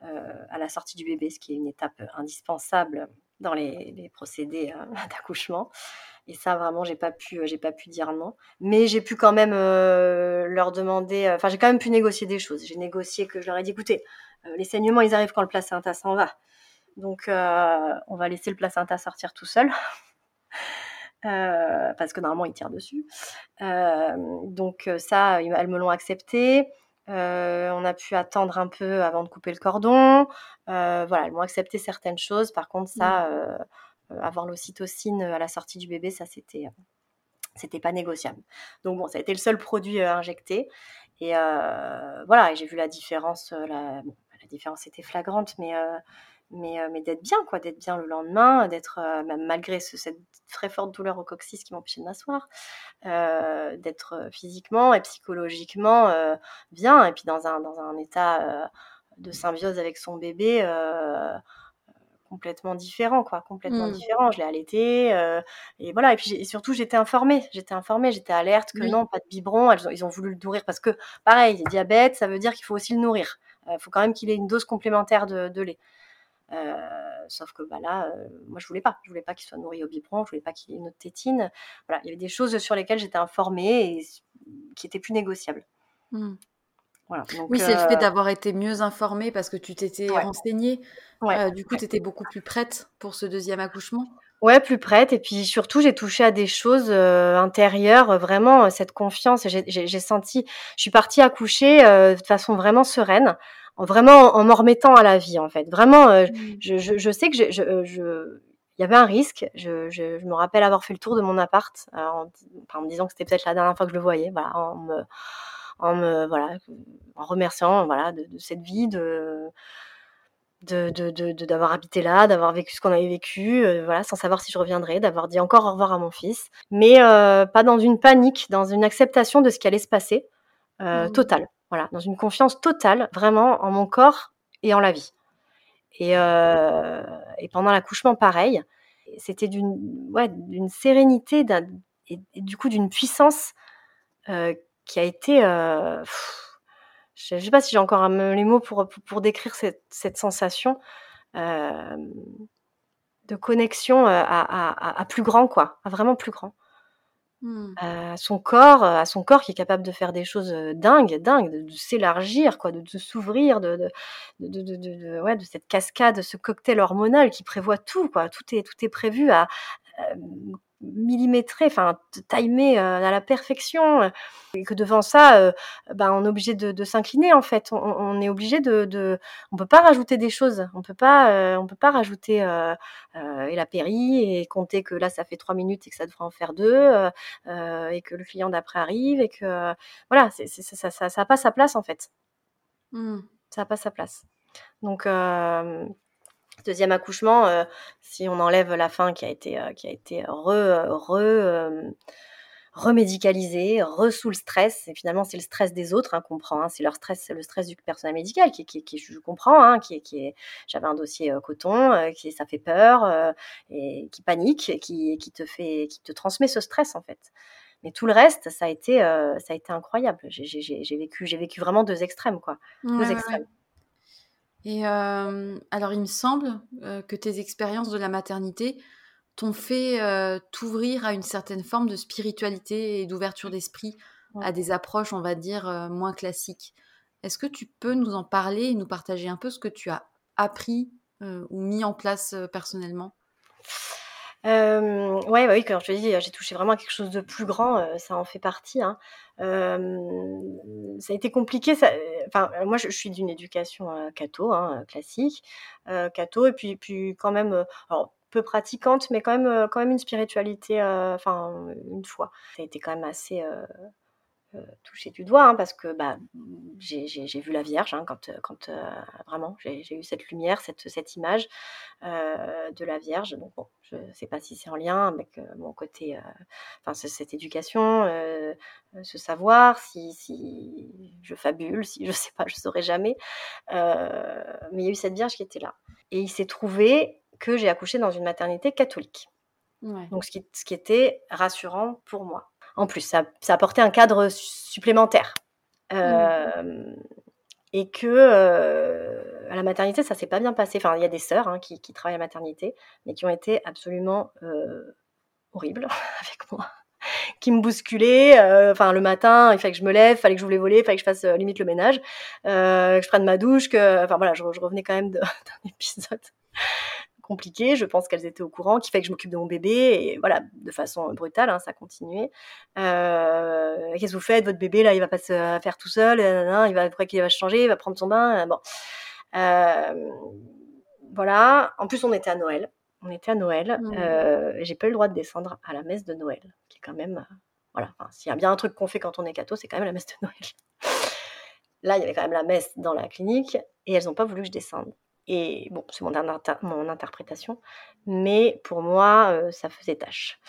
à la sortie du bébé, ce qui est une étape indispensable dans les, procédés d'accouchement. Et ça, vraiment, j'ai pas pu, j'ai pas pu dire non. Mais j'ai pu quand même leur demander. Enfin, j'ai quand même pu négocier des choses. J'ai négocié que je leur ai dit, écoutez, euh, les saignements, ils arrivent quand le placenta s'en va. Donc, euh, on va laisser le placenta sortir tout seul. Euh, parce que normalement il tire dessus. donc ça, elles me l'ont accepté. on a pu attendre un peu avant de couper le cordon. voilà, elles m'ont accepté certaines choses. Par contre, ça, mmh. avoir l'ocytocine à la sortie du bébé, ça c'était c'était pas négociable. Donc bon, ça a été le seul produit injecté. Et voilà, j'ai vu la différence. La, la différence était flagrante, mais, euh, mais, euh, mais d'être bien, quoi, d'être bien le lendemain, d'être, euh, même malgré cette très forte douleur au coccyx qui m'empêchait de m'asseoir, d'être physiquement et psychologiquement bien, et puis dans un, dans un état de symbiose avec son bébé complètement différent, quoi, complètement mmh. différent. Je l'ai allaité, et voilà. Et puis surtout, j'étais informée, j'étais informée, j'étais alerte que non, pas de biberon. ils ont voulu le nourrir parce que, pareil, diabète, ça veut dire qu'il faut aussi le nourrir. Il euh, faut quand même qu'il ait une dose complémentaire de, lait. Euh, sauf que bah là, euh, moi je voulais pas. Je voulais pas qu'il soit nourri au biberon, je voulais pas qu'il ait une autre tétine. Voilà, il y avait des choses sur lesquelles j'étais informée et qui étaient plus négociables. Mmh. Voilà, oui, c'est le fait d'avoir été mieux informée parce que tu t'étais renseignée. du coup, tu étais beaucoup plus prête pour ce deuxième accouchement. Ouais, plus prête. Et puis surtout, j'ai touché à des choses intérieures, vraiment cette confiance. J'ai senti, je suis partie accoucher de façon vraiment sereine vraiment en m'en remettant à la vie en fait. Vraiment, euh, mmh. je, je, je, sais que je, je, je, il y avait un risque. Je, je, me rappelle avoir fait le tour de mon appart euh, en, en, me disant que c'était peut-être la dernière fois que je le voyais, voilà, en me, en me, voilà, en remerciant, voilà, de, de cette vie, de de d'avoir de, habité là, d'avoir vécu ce qu'on avait vécu, euh, voilà, sans savoir si je reviendrais, d'avoir dit encore au revoir à mon fils, mais euh, pas dans une panique, dans une acceptation de ce qui allait se passer, euh, mmh. totale. Voilà, dans une confiance totale, vraiment, en mon corps et en la vie. Et, euh, et pendant l'accouchement, pareil. C'était d'une ouais, d'une sérénité et, du coup d'une puissance euh, qui a été. Euh, je ne sais pas si j'ai encore les mots pour, pour, décrire cette, cette sensation de connexion à, à, à, plus grand, quoi, à vraiment plus grand. Mmh. à son corps, à son corps qui est capable de faire des choses dingues, dingues, de, s'élargir, quoi, de, s'ouvrir, de, de, ouais, de cette cascade, ce cocktail hormonal qui prévoit tout, quoi. Tout est, tout est prévu à, millimétré, enfin timé à la perfection, et que devant ça, ben, on est obligé de, s'incliner en fait. On, est obligé de, de, on peut pas rajouter des choses, on peut pas, on peut pas rajouter et la péri et compter que là ça fait trois minutes et que ça devrait en faire deux, et que le client d'après arrive et que voilà, c'est, ça, ça, ça, a pas sa place en fait. Mmh. Ça a pas sa place. Donc deuxième accouchement, euh, si on enlève la fin qui a été, euh, qui a été re, re, euh, remédicalisé, re sous le stress. Et finalement, c'est le stress des autres hein, qu'on prend. Hein. c'est leur stress, le stress du personnel médical qui, qui, qui je comprends, hein, qui, qui est. J'avais un dossier coton, qui ça fait peur et qui panique, qui, qui te fait, qui te transmet ce stress en fait. Mais tout le reste, ça a été, ça a été incroyable. J'ai vécu, j'ai vécu vraiment deux extrêmes quoi, deux extrêmes. Et alors, il me semble que tes expériences de la maternité t'ont fait t'ouvrir à une certaine forme de spiritualité et d'ouverture d'esprit, à des approches, on va dire, moins classiques. Est-ce que tu peux nous en parler et nous partager un peu ce que tu as appris ou mis en place personnellement? Euh, ouais, bah oui, comme je te dis, j'ai touché vraiment à quelque chose de plus grand, euh, ça en fait partie. Hein. ça a été compliqué. Ça, enfin, moi, je, suis d'une éducation euh, catho, hein, classique, euh, catho, et puis, puis quand même, alors, peu pratiquante, mais quand même, quand même une spiritualité, enfin, une foi. Ça a été quand même assez euh, toucher du doigt, hein, parce que bah, j'ai vu la Vierge hein, quand, quand euh, vraiment j'ai eu cette lumière, cette, cette image euh, de la Vierge. Donc bon, je ne sais pas si c'est en lien avec mon côté, enfin cette éducation, ce savoir, si, si, je fabule, si je sais pas, je saurais jamais. mais il y a eu cette Vierge qui était là. Et il s'est trouvé que j'ai accouché dans une maternité catholique. Donc ce qui, ce qui était rassurant pour moi en plus. Ça, ça apportait un cadre supplémentaire. Mmh. Euh, et que euh, à la maternité, ça s'est pas bien passé. Enfin, il y a des sœurs hein, qui, travaillent à la maternité, mais qui ont été absolument euh, horribles avec moi, qui me bousculaient. Enfin, le matin, il fallait que je me lève, il fallait que je voulais voler, il fallait que je fasse limite le ménage, que je prenne ma douche, que, enfin voilà, je, je revenais quand même d'un épisode compliqué. Je pense qu'elles étaient au courant, qui fait que je m'occupe de mon bébé. Et voilà, de façon brutale, hein, ça a continué. Euh, Qu'est-ce que vous faites? Votre bébé, là, il va pas se faire tout seul. il va, après qu'il va changer, il va prendre son bain. Bon. Euh, voilà. En plus, on était à Noël. On était à Noël. Mmh. Euh, j'ai pas eu le droit de descendre à la messe de Noël, qui est quand même. voilà. S'il y a bien un truc qu'on fait quand on est catho, c'est quand même la messe de Noël. Là, il y avait quand même la messe dans la clinique et elles n'ont pas voulu que je descende. Et bon, c'est mon, mon, interprétation, mais pour moi, euh, ça faisait tâche.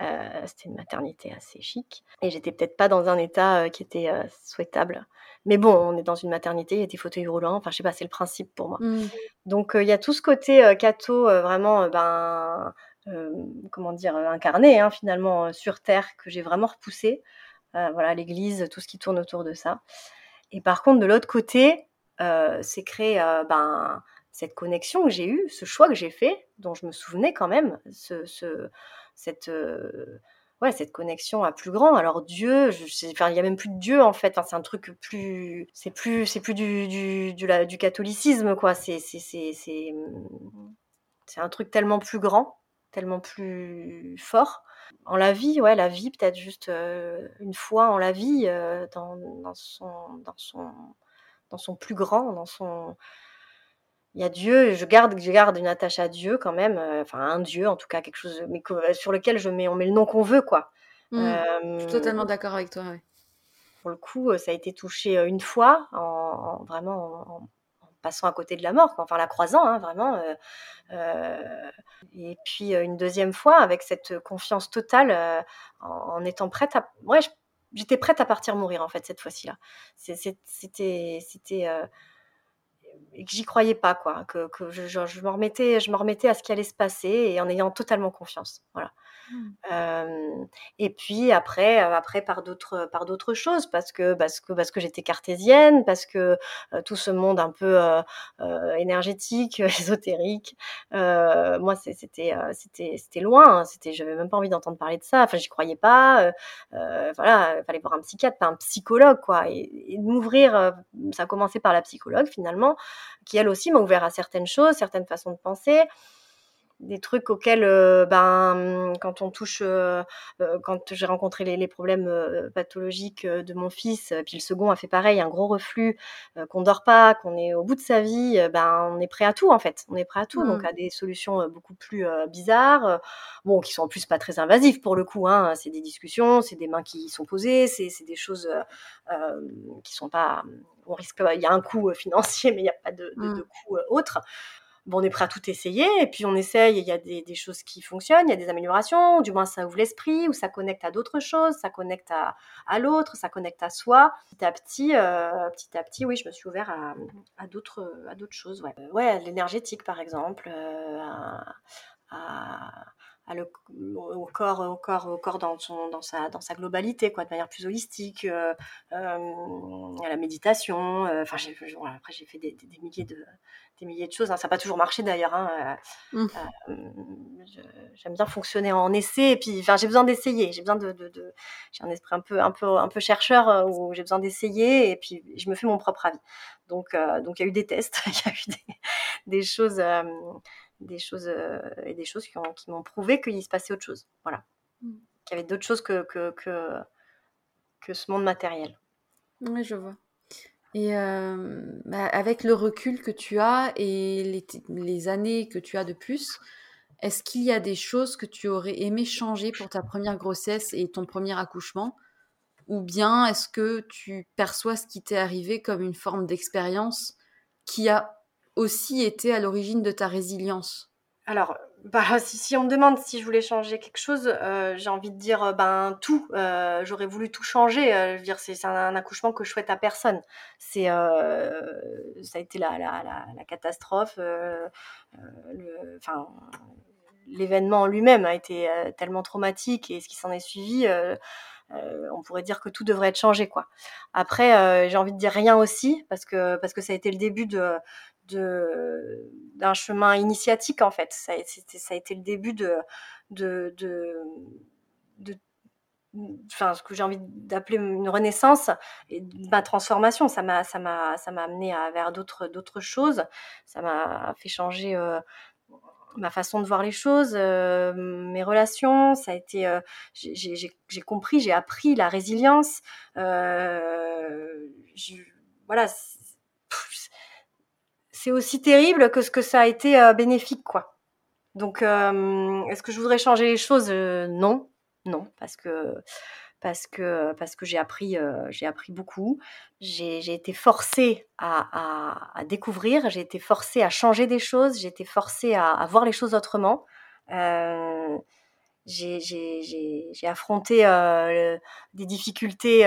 Euh, c'était une maternité assez chic et j'étais peut-être pas dans un état euh, qui était souhaitable. Mais bon, on est dans une maternité, il y a des fauteuils roulants, enfin je sais pas, c'est le principe pour moi. Mmh. Donc il y a tout ce côté catho vraiment, ben, comment dire, incarné hein, finalement sur Terre que j'ai vraiment repoussé. voilà, l'église, tout ce qui tourne autour de ça. Et par contre, de l'autre côté, c'est créé ben, cette connexion que j'ai eue, ce choix que j'ai fait, dont je me souvenais quand même, ce, cette, euh, cette connexion à plus grand. Alors Dieu, il y a même plus de Dieu en fait. C'est un truc plus, c'est plus, c'est plus du, du, du, la, du catholicisme quoi. C'est, c'est, c'est, c'est, c'est un truc tellement plus grand, tellement plus fort. En la vie, ouais, la vie peut-être juste euh, une fois en la vie, euh, dans, dans, son, dans son, dans son plus grand, dans son il y a Dieu, je garde, je garde une attache à Dieu quand même, euh, enfin un Dieu en tout cas, quelque chose, mais euh, sur lequel je mets, on met le nom qu'on veut, quoi. Mmh. je suis totalement d'accord avec toi. Pour le coup, euh, ça a été touché une fois, en, vraiment en, passant à côté de la mort, enfin la croisant, hein, vraiment. et puis une deuxième fois avec cette confiance totale, en, étant prête à, ouais, j'étais prête à partir mourir en fait cette fois-ci là. C'était, c'était et que j'y croyais pas quoi que, que je, je, me remettais je me remettais à ce qui allait se passer et en ayant totalement confiance voilà Mmh. et puis après, après par d'autres par d'autres choses parce que parce que parce que j'étais cartésienne, parce que tout ce monde un peu énergétique, ésotérique, moi c'était c'était c'était loin, hein, c'était j'avais même pas envie d'entendre parler de ça. Enfin, j'y croyais pas. voilà, il fallait voir un psychiatre, pas un psychologue quoi. Et, et m'ouvrir, ça a commencé par la psychologue finalement, qui elle aussi m'a ouvert à certaines choses, certaines façons de penser. Des trucs auxquels, euh, ben, quand on touche, euh, euh, quand j'ai rencontré les, problèmes pathologiques de mon fils, puis le second a fait pareil, un gros reflux, qu'on dort pas, qu'on est au bout de sa vie, ben, on est prêt à tout en fait. On est prêt à tout, donc mmh. à des solutions beaucoup plus bizarres, bon, qui sont en plus pas très invasives pour le coup. Hein, c'est des discussions, c'est des mains qui sont posées, c'est des choses qui sont pas on risque, il y a un coût financier, mais il n'y a pas de, de, de mmh. coût autre bon, on est prêt à tout essayer, et puis on essaye, il y a des, choses qui fonctionnent, il y a des améliorations, du moins ça ouvre l'esprit, ou ça connecte à d'autres choses, ça connecte à, à l'autre, ça connecte à soi. Petit à petit, euh, petit à petit, oui, je me suis ouvert à, à d'autres, choses. Ouais, ouais l'énergétique par exemple, euh, à, le, au corps, au corps, au corps dans, son, dans, sa, dans sa globalité, quoi, de manière plus holistique, euh, à la méditation. Enfin, après j'ai fait des, des milliers de des milliers de choses. Hein. Ça n'a pas toujours marché d'ailleurs. Hein. Euh, mmh. euh, j'aime bien fonctionner en essai. Et puis, j'ai besoin d'essayer. J'ai besoin de, j'ai un esprit un peu, un peu, un peu chercheur euh, où j'ai besoin d'essayer. Et puis, je me fais mon propre avis. Donc, donc, il y a eu des tests, il y a eu des, choses, des choses et des choses qui, ont, qui m'ont prouvé qu'il se passait autre chose. Voilà. Mmh. Qu'il y avait d'autres choses que, que, que, que ce monde matériel. Oui, je vois. Et bah, avec le recul que tu as et les, années que tu as de plus, est-ce qu'il y a des choses que tu aurais aimé changer pour ta première grossesse et ton premier accouchement? Ou bien est-ce que tu perçois ce qui t'est arrivé comme une forme d'expérience qui a aussi été à l'origine de ta résilience Alors, bah, si, on me demande si je voulais changer quelque chose, euh, j'ai envie de dire euh, ben tout. Euh, j'aurais voulu tout changer. je veux dire, c'est un, accouchement que je souhaite à personne. C'est ça a été la, la, catastrophe. enfin, l'événement en lui-même a été tellement traumatique et ce qui s'en est suivi. on pourrait dire que tout devrait être changé quoi. Après, j'ai envie de dire rien aussi parce que parce que ça a été le début de d'un chemin initiatique en fait. Ça, ça, a été le début de, de, de, enfin, ce que j'ai envie d'appeler une renaissance et ma transformation. Ça m'a, ça m'a, ça m'a amené à, vers d'autres, d'autres choses. Ça m'a fait changer euh, ma façon de voir les choses, euh, mes relations. Ça a été, euh, j'ai compris, j'ai appris la résilience. voilà c'est aussi terrible que ce que ça a été euh, bénéfique, quoi. Donc, euh, est-ce que je voudrais changer les choses? Euh, Non, non, parce que parce que parce que j'ai appris j'ai appris beaucoup. J'ai été forcée à, à, découvrir, j'ai été forcée à changer des choses, j'ai été forcée à, à, voir les choses autrement. J'ai affronté des difficultés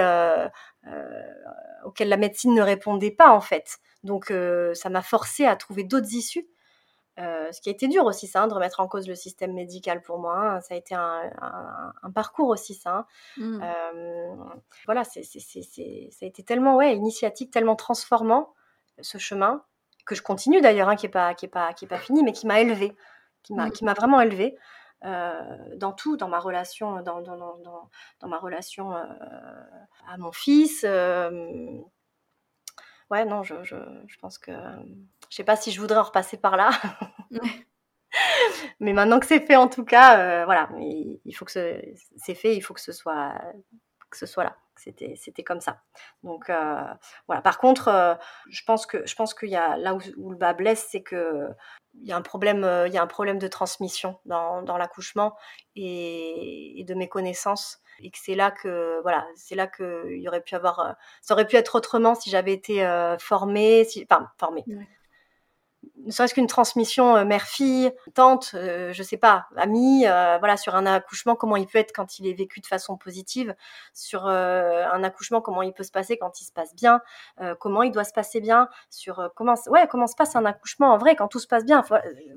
auxquelles la médecine ne répondait pas en fait. Donc ça m'a forcé à trouver d'autres issues. ce qui a été dur aussi, ça, hein, de remettre en cause le système médical pour moi. Hein. Ça a été un, parcours aussi, ça. Hein. Mmh. voilà, ça a été tellement ouais, initiatique, tellement transformant, ce chemin, que je continue d'ailleurs, qui n'est pas, qui est pas, qui est pas fini, mais qui m'a élevé, qui m'a, mmh. qui m'a vraiment élevé. Dans tout, dans ma relation, dans, dans, dans, dans ma relation à mon fils, ouais, non, je, je, je pense que. Je sais pas si je voudrais en repasser par là. mais maintenant que c'est fait, en tout cas, euh, voilà, il, faut que c'est fait, il faut que ce soit, que ce soit là. C'était, c'était comme ça. Donc euh, voilà. Par contre, euh, je pense que je pense qu'il y a là où, le bas blesse, c'est que il y a un problème, il y a un problème de transmission dans, dans l'accouchement et, et, de méconnaissance et que c'est là que voilà c'est là que il y aurait pu avoir euh, ça aurait pu être autrement si j'avais été euh, formée si enfin formée ne serait-ce qu'une transmission euh, mère-fille, tante, euh, je sais pas, amie, euh, voilà, sur un accouchement, comment il peut être quand il est vécu de façon positive, sur un accouchement, comment il peut se passer quand il se passe bien, comment il doit se passer bien, sur comment, ouais, comment se passe un accouchement en vrai quand tout se passe bien,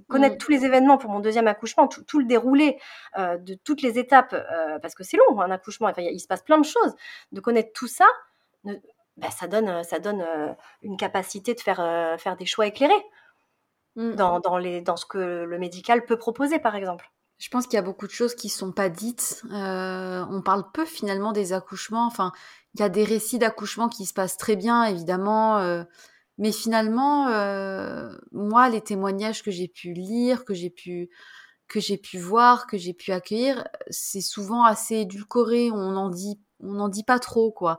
connaître mm. tous les événements pour mon deuxième accouchement, tout, le déroulé de toutes les étapes, parce que c'est long un accouchement, enfin, il se passe plein de choses, de connaître tout ça. bah, ça donne, ça donne une capacité de faire, faire des choix éclairés. Mmh. dans, les, dans ce que le médical peut proposer, par exemple. Je pense qu'il y a beaucoup de choses qui ne sont pas dites. Euh, on parle peu finalement des accouchements. Enfin, il y a des récits d'accouchements qui se passent très bien, évidemment. Euh, Mais finalement, moi, les témoignages que j'ai pu lire, que j'ai pu que j'ai pu voir, que j'ai pu accueillir, c'est souvent assez édulcoré. On en dit on n'en dit pas trop quoi.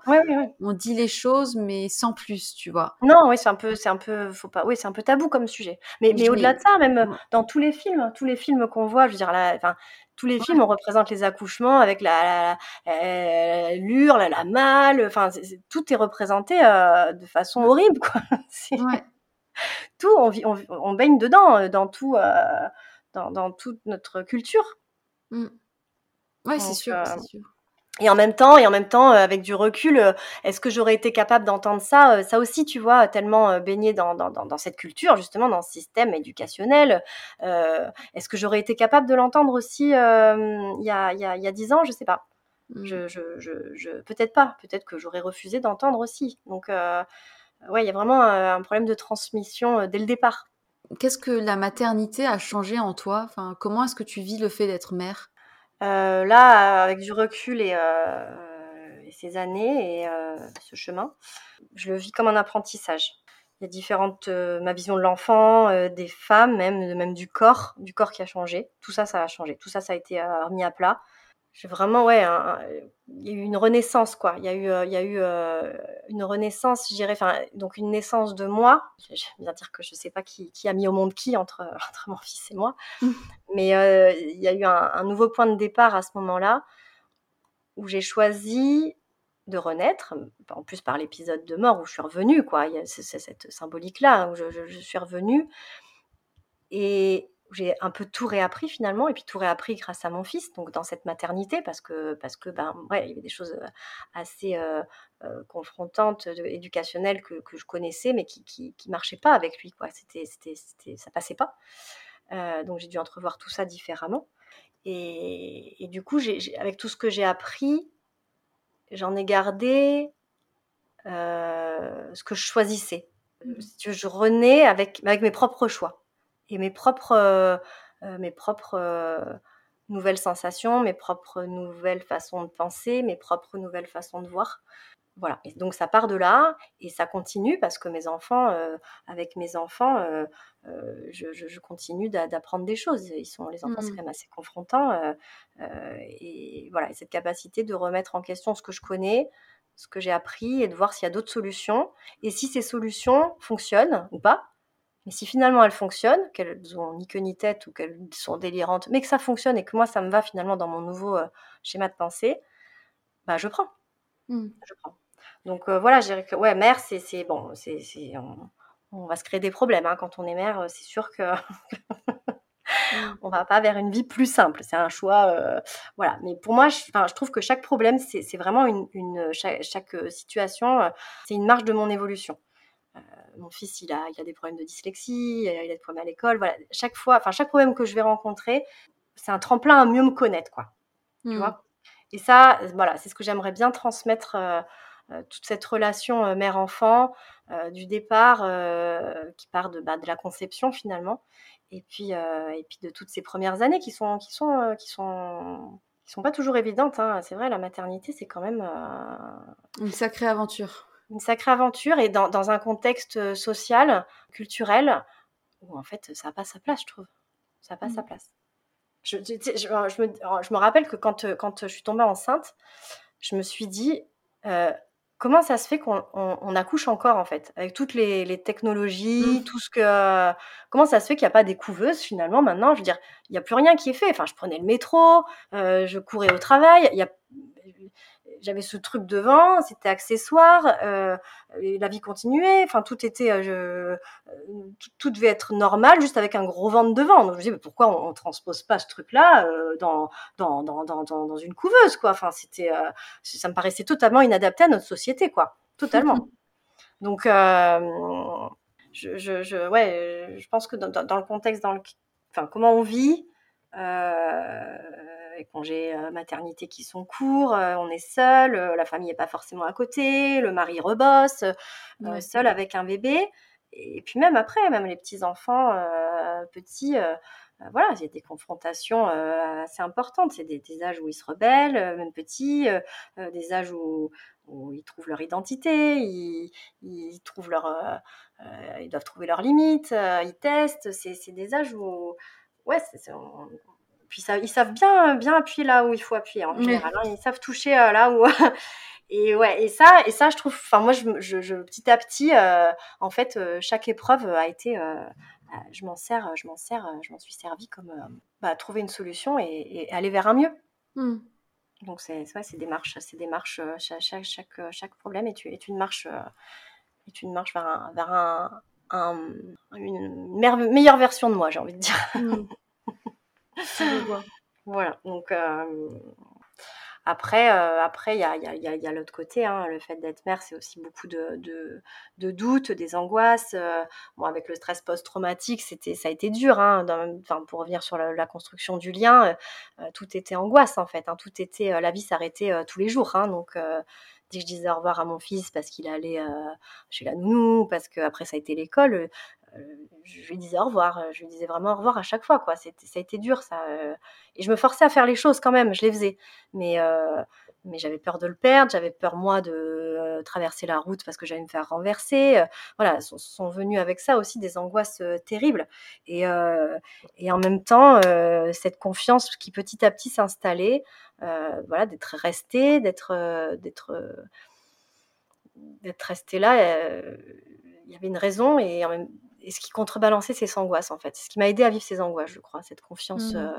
On dit les choses mais sans plus, tu vois. Non, oui, c'est un peu c'est un peu faut pas oui, c'est un peu tabou comme sujet. Mais, mais au-delà de ça, même dans tous les films, tous les films qu'on voit, je veux dire enfin tous les films, on représente les accouchements avec la, la, l'urle, la, malle, enfin, tout est représenté euh, de façon horrible, quoi. tout, on, vit, on, baigne dedans, euh, dans tout, euh, dans, dans, toute notre culture. Mmh. Ouais, c'est sûr, c'est sûr. Et en même temps, et en même temps, euh, avec du recul, euh, est-ce que j'aurais été capable d'entendre ça euh, Ça aussi, tu vois, tellement baigné dans, dans, dans, cette culture, justement, dans ce système éducationnel. est-ce que j'aurais été capable de l'entendre aussi il y a, dix ans? Je sais pas. Mmh. Je, je, je, peut-être pas. Peut-être que j'aurais refusé d'entendre aussi. Donc, ouais, il y a vraiment un problème de transmission dès le départ. Qu'est-ce que la maternité a changé en toi? Enfin, Comment est-ce que tu vis le fait d'être mère? Euh, là, avec du recul et, euh, ces années et euh, ce chemin, je le vis comme un apprentissage. Il y a différentes, ma vision de l'enfant, des femmes, même, même du corps, du corps qui a changé. Tout ça, ça a changé. Tout ça, ça a été remis à plat j'ai vraiment ouais il y a eu une renaissance quoi. Il y a eu il y a eu une renaissance je dirais enfin donc une naissance de moi. J'aime bien dire que je sais pas qui, qui, a mis au monde qui entre, entre mon fils et moi. Mmh. mais il y a eu un, nouveau point de départ à ce moment-là où j'ai choisi de renaître en plus par l'épisode de mort où je suis revenue quoi. Il y a cette symbolique là où je, je suis revenue. Et j'ai un peu tout réappris finalement, et puis tout réappris grâce à mon fils, donc dans cette maternité, parce que, parce que ben, ouais, il y avait des choses assez euh, euh, confrontantes, éducationnelles que, que, je connaissais, mais qui, qui, qui, marchaient pas avec lui, quoi. C'était, c'était, c'était, ça passait pas. Euh, donc j'ai dû entrevoir tout ça différemment. Et, et du coup, j'ai, avec tout ce que j'ai appris, j'en ai gardé ce que je choisissais. Mmh. Je renais avec, avec mes propres choix et mes propres, euh, euh, mes propres euh, nouvelles sensations, mes propres nouvelles façons de penser, mes propres nouvelles façons de voir. Voilà, et donc ça part de là et ça continue parce que mes enfants, avec mes enfants, je, je, continue d'apprendre des choses. Ils sont, les enfants, c'est mmh. quand même assez confrontant. et voilà, et cette capacité de remettre en question ce que je connais, ce que j'ai appris et de voir s'il y a d'autres solutions. Et si ces solutions fonctionnent ou pas, mais si finalement elles fonctionnent, qu'elles ont ni queue ni tête ou qu'elles sont délirantes, mais que ça fonctionne et que moi ça me va finalement dans mon nouveau euh, schéma de pensée, bah je prends. Mmh. Je prends. Donc euh, voilà, je dirais que ouais, mère, c'est bon, c'est on, va se créer des problèmes hein. quand on est mère, c'est sûr que mmh. on va pas vers une vie plus simple. C'est un choix, euh, voilà. Mais pour moi, je, je trouve que chaque problème, c'est vraiment une, une chaque, chaque, situation, c'est une marge de mon évolution mon fils, il a, il a des problèmes de dyslexie, il a des problèmes à l'école. Voilà, chaque fois, enfin, chaque problème que je vais rencontrer, c'est un tremplin à mieux me connaître, quoi. Tu mmh. vois? Et ça, voilà, c'est ce que j'aimerais bien transmettre. Euh, euh, toute cette relation euh, mère-enfant du départ qui part de, bah, de la conception finalement et puis et puis de toutes ces premières années qui sont qui sont qui sont qui sont pas toujours évidentes hein. c'est vrai la maternité c'est quand même une sacrée aventure une sacrée aventure et dans, dans un contexte euh, social, culturel, où en fait ça n'a pas sa place, je trouve. Ça n'a pas sa mmh. place. Je, je, je, me, je, me, rappelle que quand, euh, quand je suis tombée enceinte, je me suis dit, euh, comment ça se fait qu'on on, accouche encore en fait? Avec toutes les, les technologies, mmh. tout ce que comment ça se fait qu'il n'y a pas des couveuses finalement maintenant? Je veux dire, il n'y a plus rien qui est fait. Enfin, je prenais le métro, je courais au travail, il y a j'avais ce truc devant, c'était accessoire, euh, la vie continuait, enfin tout était, euh, tout, devait être normal, juste avec un gros ventre devant. Donc je me disais, mais pourquoi on, ne transpose pas ce truc-là euh, dans, dans, dans, dans, dans, une couveuse, quoi? Enfin, c'était, ça me paraissait totalement inadapté à notre société, quoi, totalement. Donc, je, je, je, ouais, je pense que dans, dans le contexte dans le, enfin, comment on vit. Euh, les congés euh, maternité qui sont courts, euh, on est seul, euh, la famille n'est pas forcément à côté, le mari rebosse, seul avec un bébé. Et puis même après, même les petits enfants petits, voilà, il y a des confrontations assez importantes. C'est des, âges où ils se rebellent, même petits, des âges où, où ils trouvent leur identité, ils, trouvent leur, ils doivent trouver leurs limites, ils testent. C'est des âges où, ouais, puis ça, ils savent bien, bien appuyer là où il faut appuyer en général. Hein. ils savent toucher là où. et ouais, et ça, et ça, je trouve. Enfin, moi, je, je, petit à petit, en fait, chaque épreuve a été je m'en sers, je m'en sers, je m'en suis servi comme bah, trouver une solution et, aller vers un mieux. Mmh. Donc c'est ouais, c'est des marches, c'est des marches. Chaque, chaque, chaque, problème est, est, une marche, est une marche vers un, vers un, une meilleure version de moi, j'ai envie de dire. Mmh. voilà. Donc après, euh, après, il y a, l'autre côté. Hein. Le fait d'être mère, c'est aussi beaucoup de, doutes, des angoisses. Euh, bon, avec le stress post-traumatique, c'était, ça a été dur. Hein, pour revenir sur la, construction du lien, euh, tout était angoisse en fait. Hein. tout était, la vie s'arrêtait tous les jours. Hein. donc dès que je disais au revoir à mon fils parce qu'il allait chez la nounou, parce que après ça a été l'école, je lui disais au revoir, je lui disais vraiment au revoir à chaque fois, ça a été dur, ça. et je me forçais à faire les choses quand même, je les faisais. Mais, mais j'avais peur de le perdre, j'avais peur, moi, de traverser la route parce que j'allais me faire renverser. voilà, sont, sont venues avec ça aussi des angoisses terribles. Et, en même temps, cette confiance qui petit à petit s'installait, voilà, d'être resté, d'être d'être d'être resté là, il y avait une raison et en même et ce qui contrebalançait ces angoisses, en fait. Ce qui m'a aidé à vivre ces angoisses, je crois, cette confiance mmh. euh,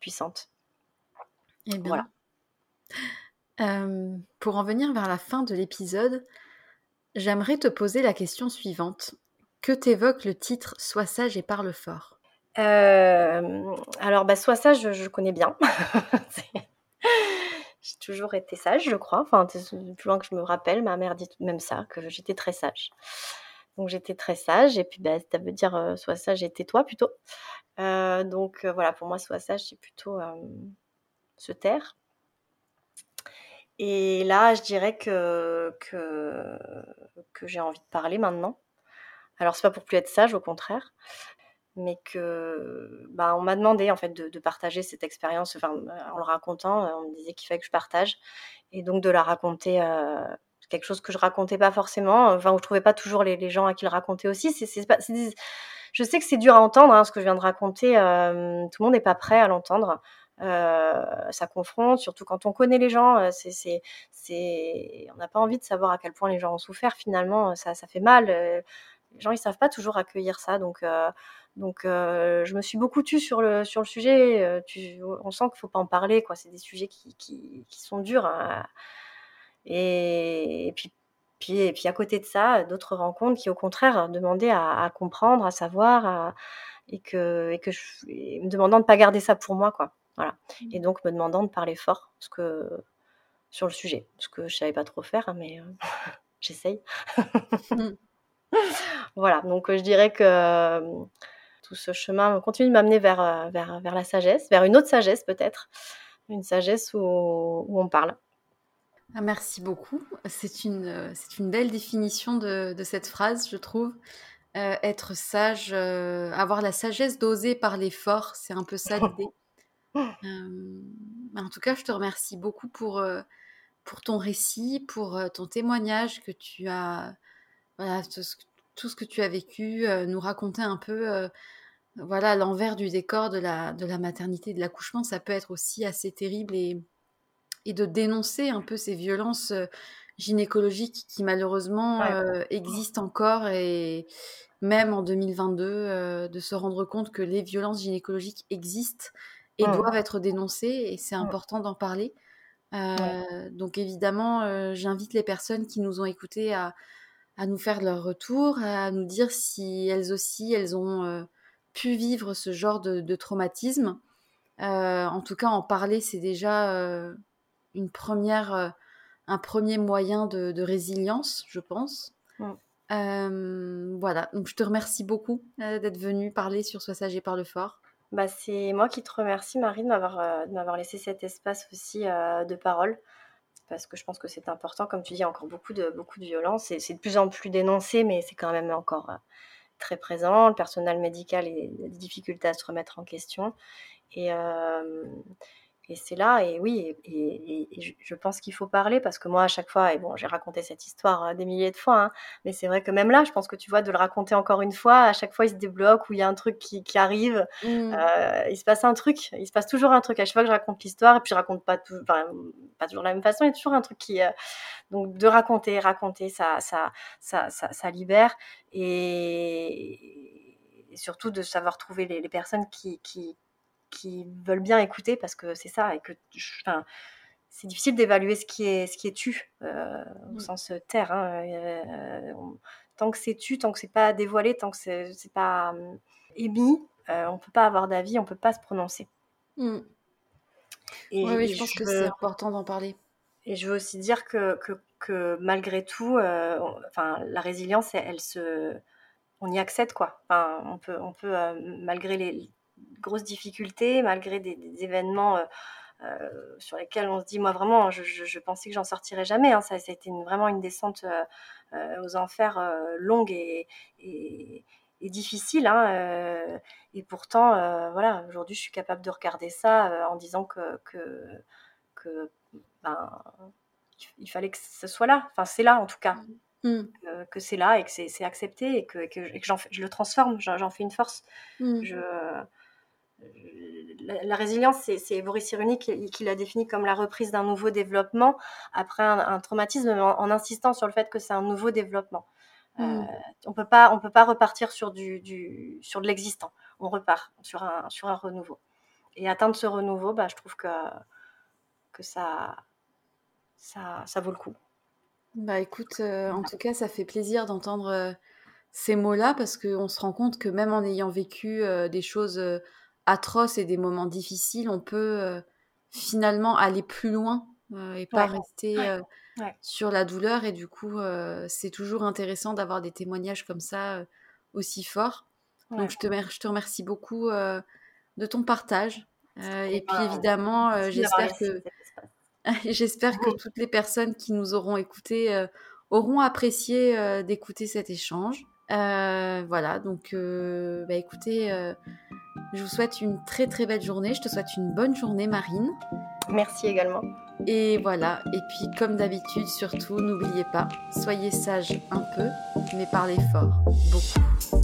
puissante. Et eh bien. Voilà. pour en venir vers la fin de l'épisode, j'aimerais te poser la question suivante. Que t'évoque le titre Sois sage et parle fort? Euh, Alors, bah, Sois sage, je, connais bien. J'ai toujours été sage, je crois. Enfin, plus loin que je me rappelle, ma mère dit même ça, que j'étais très sage. Donc j'étais très sage et puis bah, ça veut dire euh, sois sage et tais-toi plutôt. Donc voilà, pour moi, sois sage, c'est plutôt se taire. Et là, je dirais que, que, j'ai envie de parler maintenant. Alors, c'est pas pour plus être sage, au contraire, mais que bah, on m'a demandé en fait de, partager cette expérience, en le racontant, on me disait qu'il fallait que je partage, et donc de la raconter quelque chose que je racontais pas forcément, enfin où je trouvais pas toujours les, gens à qui le raconter aussi. C'est, je sais que c'est dur à entendre hein, ce que je viens de raconter. Euh, tout le monde n'est pas prêt à l'entendre. Euh, ça confronte, surtout quand on connaît les gens. Euh, c'est, c'est, on n'a pas envie de savoir à quel point les gens ont souffert. Finalement, ça, ça fait mal. les gens, ils savent pas toujours accueillir ça. Donc, donc, je me suis beaucoup tue sur le sur le sujet. On sent qu'il faut pas en parler. Quoi. C'est des sujets qui, qui, sont durs. Et, puis, puis, et puis à côté de ça, d'autres rencontres qui au contraire demandaient à, comprendre, à savoir, et que, et que je, me demandant de ne pas garder ça pour moi, quoi. Voilà. Et mmh. donc me demandant de parler fort parce que, sur le sujet, ce que je savais pas trop faire, hein, mais euh, j'essaye. Mmh. voilà, donc je dirais que tout ce chemin continue de m'amener vers, vers, vers la sagesse, vers une autre sagesse peut-être, une sagesse où, où on parle. Ah, merci beaucoup. C'est une, euh, c'est une belle définition de, cette phrase, je trouve. Euh, être sage, euh, avoir la sagesse d'oser parler fort, c'est un peu ça l'idée. en tout cas, je te remercie beaucoup pour, pour ton récit, pour ton témoignage que tu as, voilà, tout ce, que tu as vécu, nous raconter un peu, voilà, l'envers du décor de la, de la maternité, de l'accouchement. Ça peut être aussi assez terrible et, et de dénoncer un peu ces violences euh, gynécologiques qui malheureusement euh, existent encore et même en 2022 euh, de se rendre compte que les violences gynécologiques existent et mmh. doivent être dénoncées et c'est mmh. important d'en parler. Donc évidemment, j'invite les personnes qui nous ont écoutés à, à, nous faire leur retour, à nous dire si elles aussi, elles ont pu vivre ce genre de, de traumatisme. en tout cas, en parler, c'est déjà une première, euh, un premier moyen de, résilience, je pense. Euh, voilà, donc je te remercie beaucoup euh, d'être venue parler sur Sois sage et parle fort. Bah, c'est moi qui te remercie, Marie, de m'avoir, m'avoir laissé cet espace aussi de parole. Parce que je pense que c'est important, comme tu dis, encore beaucoup de, beaucoup de violence. Et c'est de plus en plus dénoncé, mais c'est quand même encore très présent. Le personnel médical a des difficultés à se remettre en question. Et, et c'est là, et oui, et, je pense qu'il faut parler parce que moi, à chaque fois, et bon, j'ai raconté cette histoire euh, des milliers de fois, hein, mais c'est vrai que même là, je pense que tu vois, de le raconter encore une fois, à chaque fois, il se débloque ou il y a un truc qui, arrive, mmh. euh, il se passe un truc, il se passe toujours un truc à chaque fois que je raconte l'histoire, et puis je raconte pas, tout, pas toujours de la même façon, il y a toujours un truc qui. Euh, donc, de raconter, raconter, ça, ça, ça, ça, libère, et, surtout de savoir trouver les, les personnes qui, qui qui veulent bien écouter parce que c'est ça et que enfin, c'est difficile d'évaluer ce qui est ce qui est tu euh, au mmh. sens euh, terre hein, euh, tant que c'est tu tant que c'est pas dévoilé tant que c'est, pas hum, émis on peut pas avoir d'avis on peut pas se prononcer mmh. et, oui, je pense que c'est important d'en parler et je veux aussi dire que, que, que malgré tout enfin la résilience elle, se on y accède quoi enfin, on peut on peut malgré les grosses difficultés, malgré des, événements euh, euh, sur lesquels on se dit, moi vraiment, je, pensais que j'en sortirais jamais. Hein. Ça, a été vraiment une descente euh, aux enfers longue et, difficile. Hein, et pourtant, voilà, aujourd'hui, je suis capable de regarder ça en disant que, que, ben, il fallait que ce soit là. Enfin, c'est là en tout cas. Mmh. que c'est là et que c'est accepté et que, que, je le transforme, j'en fais une force. Mmh. Je, la, résilience, c'est Boris Cyrulnik qui, l'a défini comme la reprise d'un nouveau développement après un, traumatisme, en, insistant sur le fait que c'est un nouveau développement. Euh, mm. on peut pas, on peut pas repartir sur du, sur de l'existant. On repart sur un, sur un renouveau. Et atteindre ce renouveau, bah, je trouve que que ça, ça, ça vaut le coup. Bah écoute, euh, en tout cas, ça fait plaisir d'entendre euh, ces mots-là parce qu'on se rend compte que même en ayant vécu des choses atroces et des moments difficiles, on peut euh, finalement aller plus loin euh, et pas rester euh, sur la douleur. Et du coup, c'est toujours intéressant d'avoir des témoignages comme ça aussi forts. Donc, je te, je te remercie beaucoup de ton partage. et puis, évidemment, j'espère que, j'espère que toutes les personnes qui nous auront écoutés auront apprécié d'écouter cet échange. voilà, donc bah, écoutez, je vous souhaite une très très belle journée. Je te souhaite une bonne journée, Marine. Merci également. Et voilà. Et puis, comme d'habitude, surtout, n'oubliez pas, soyez sage un peu, mais parlez fort, beaucoup.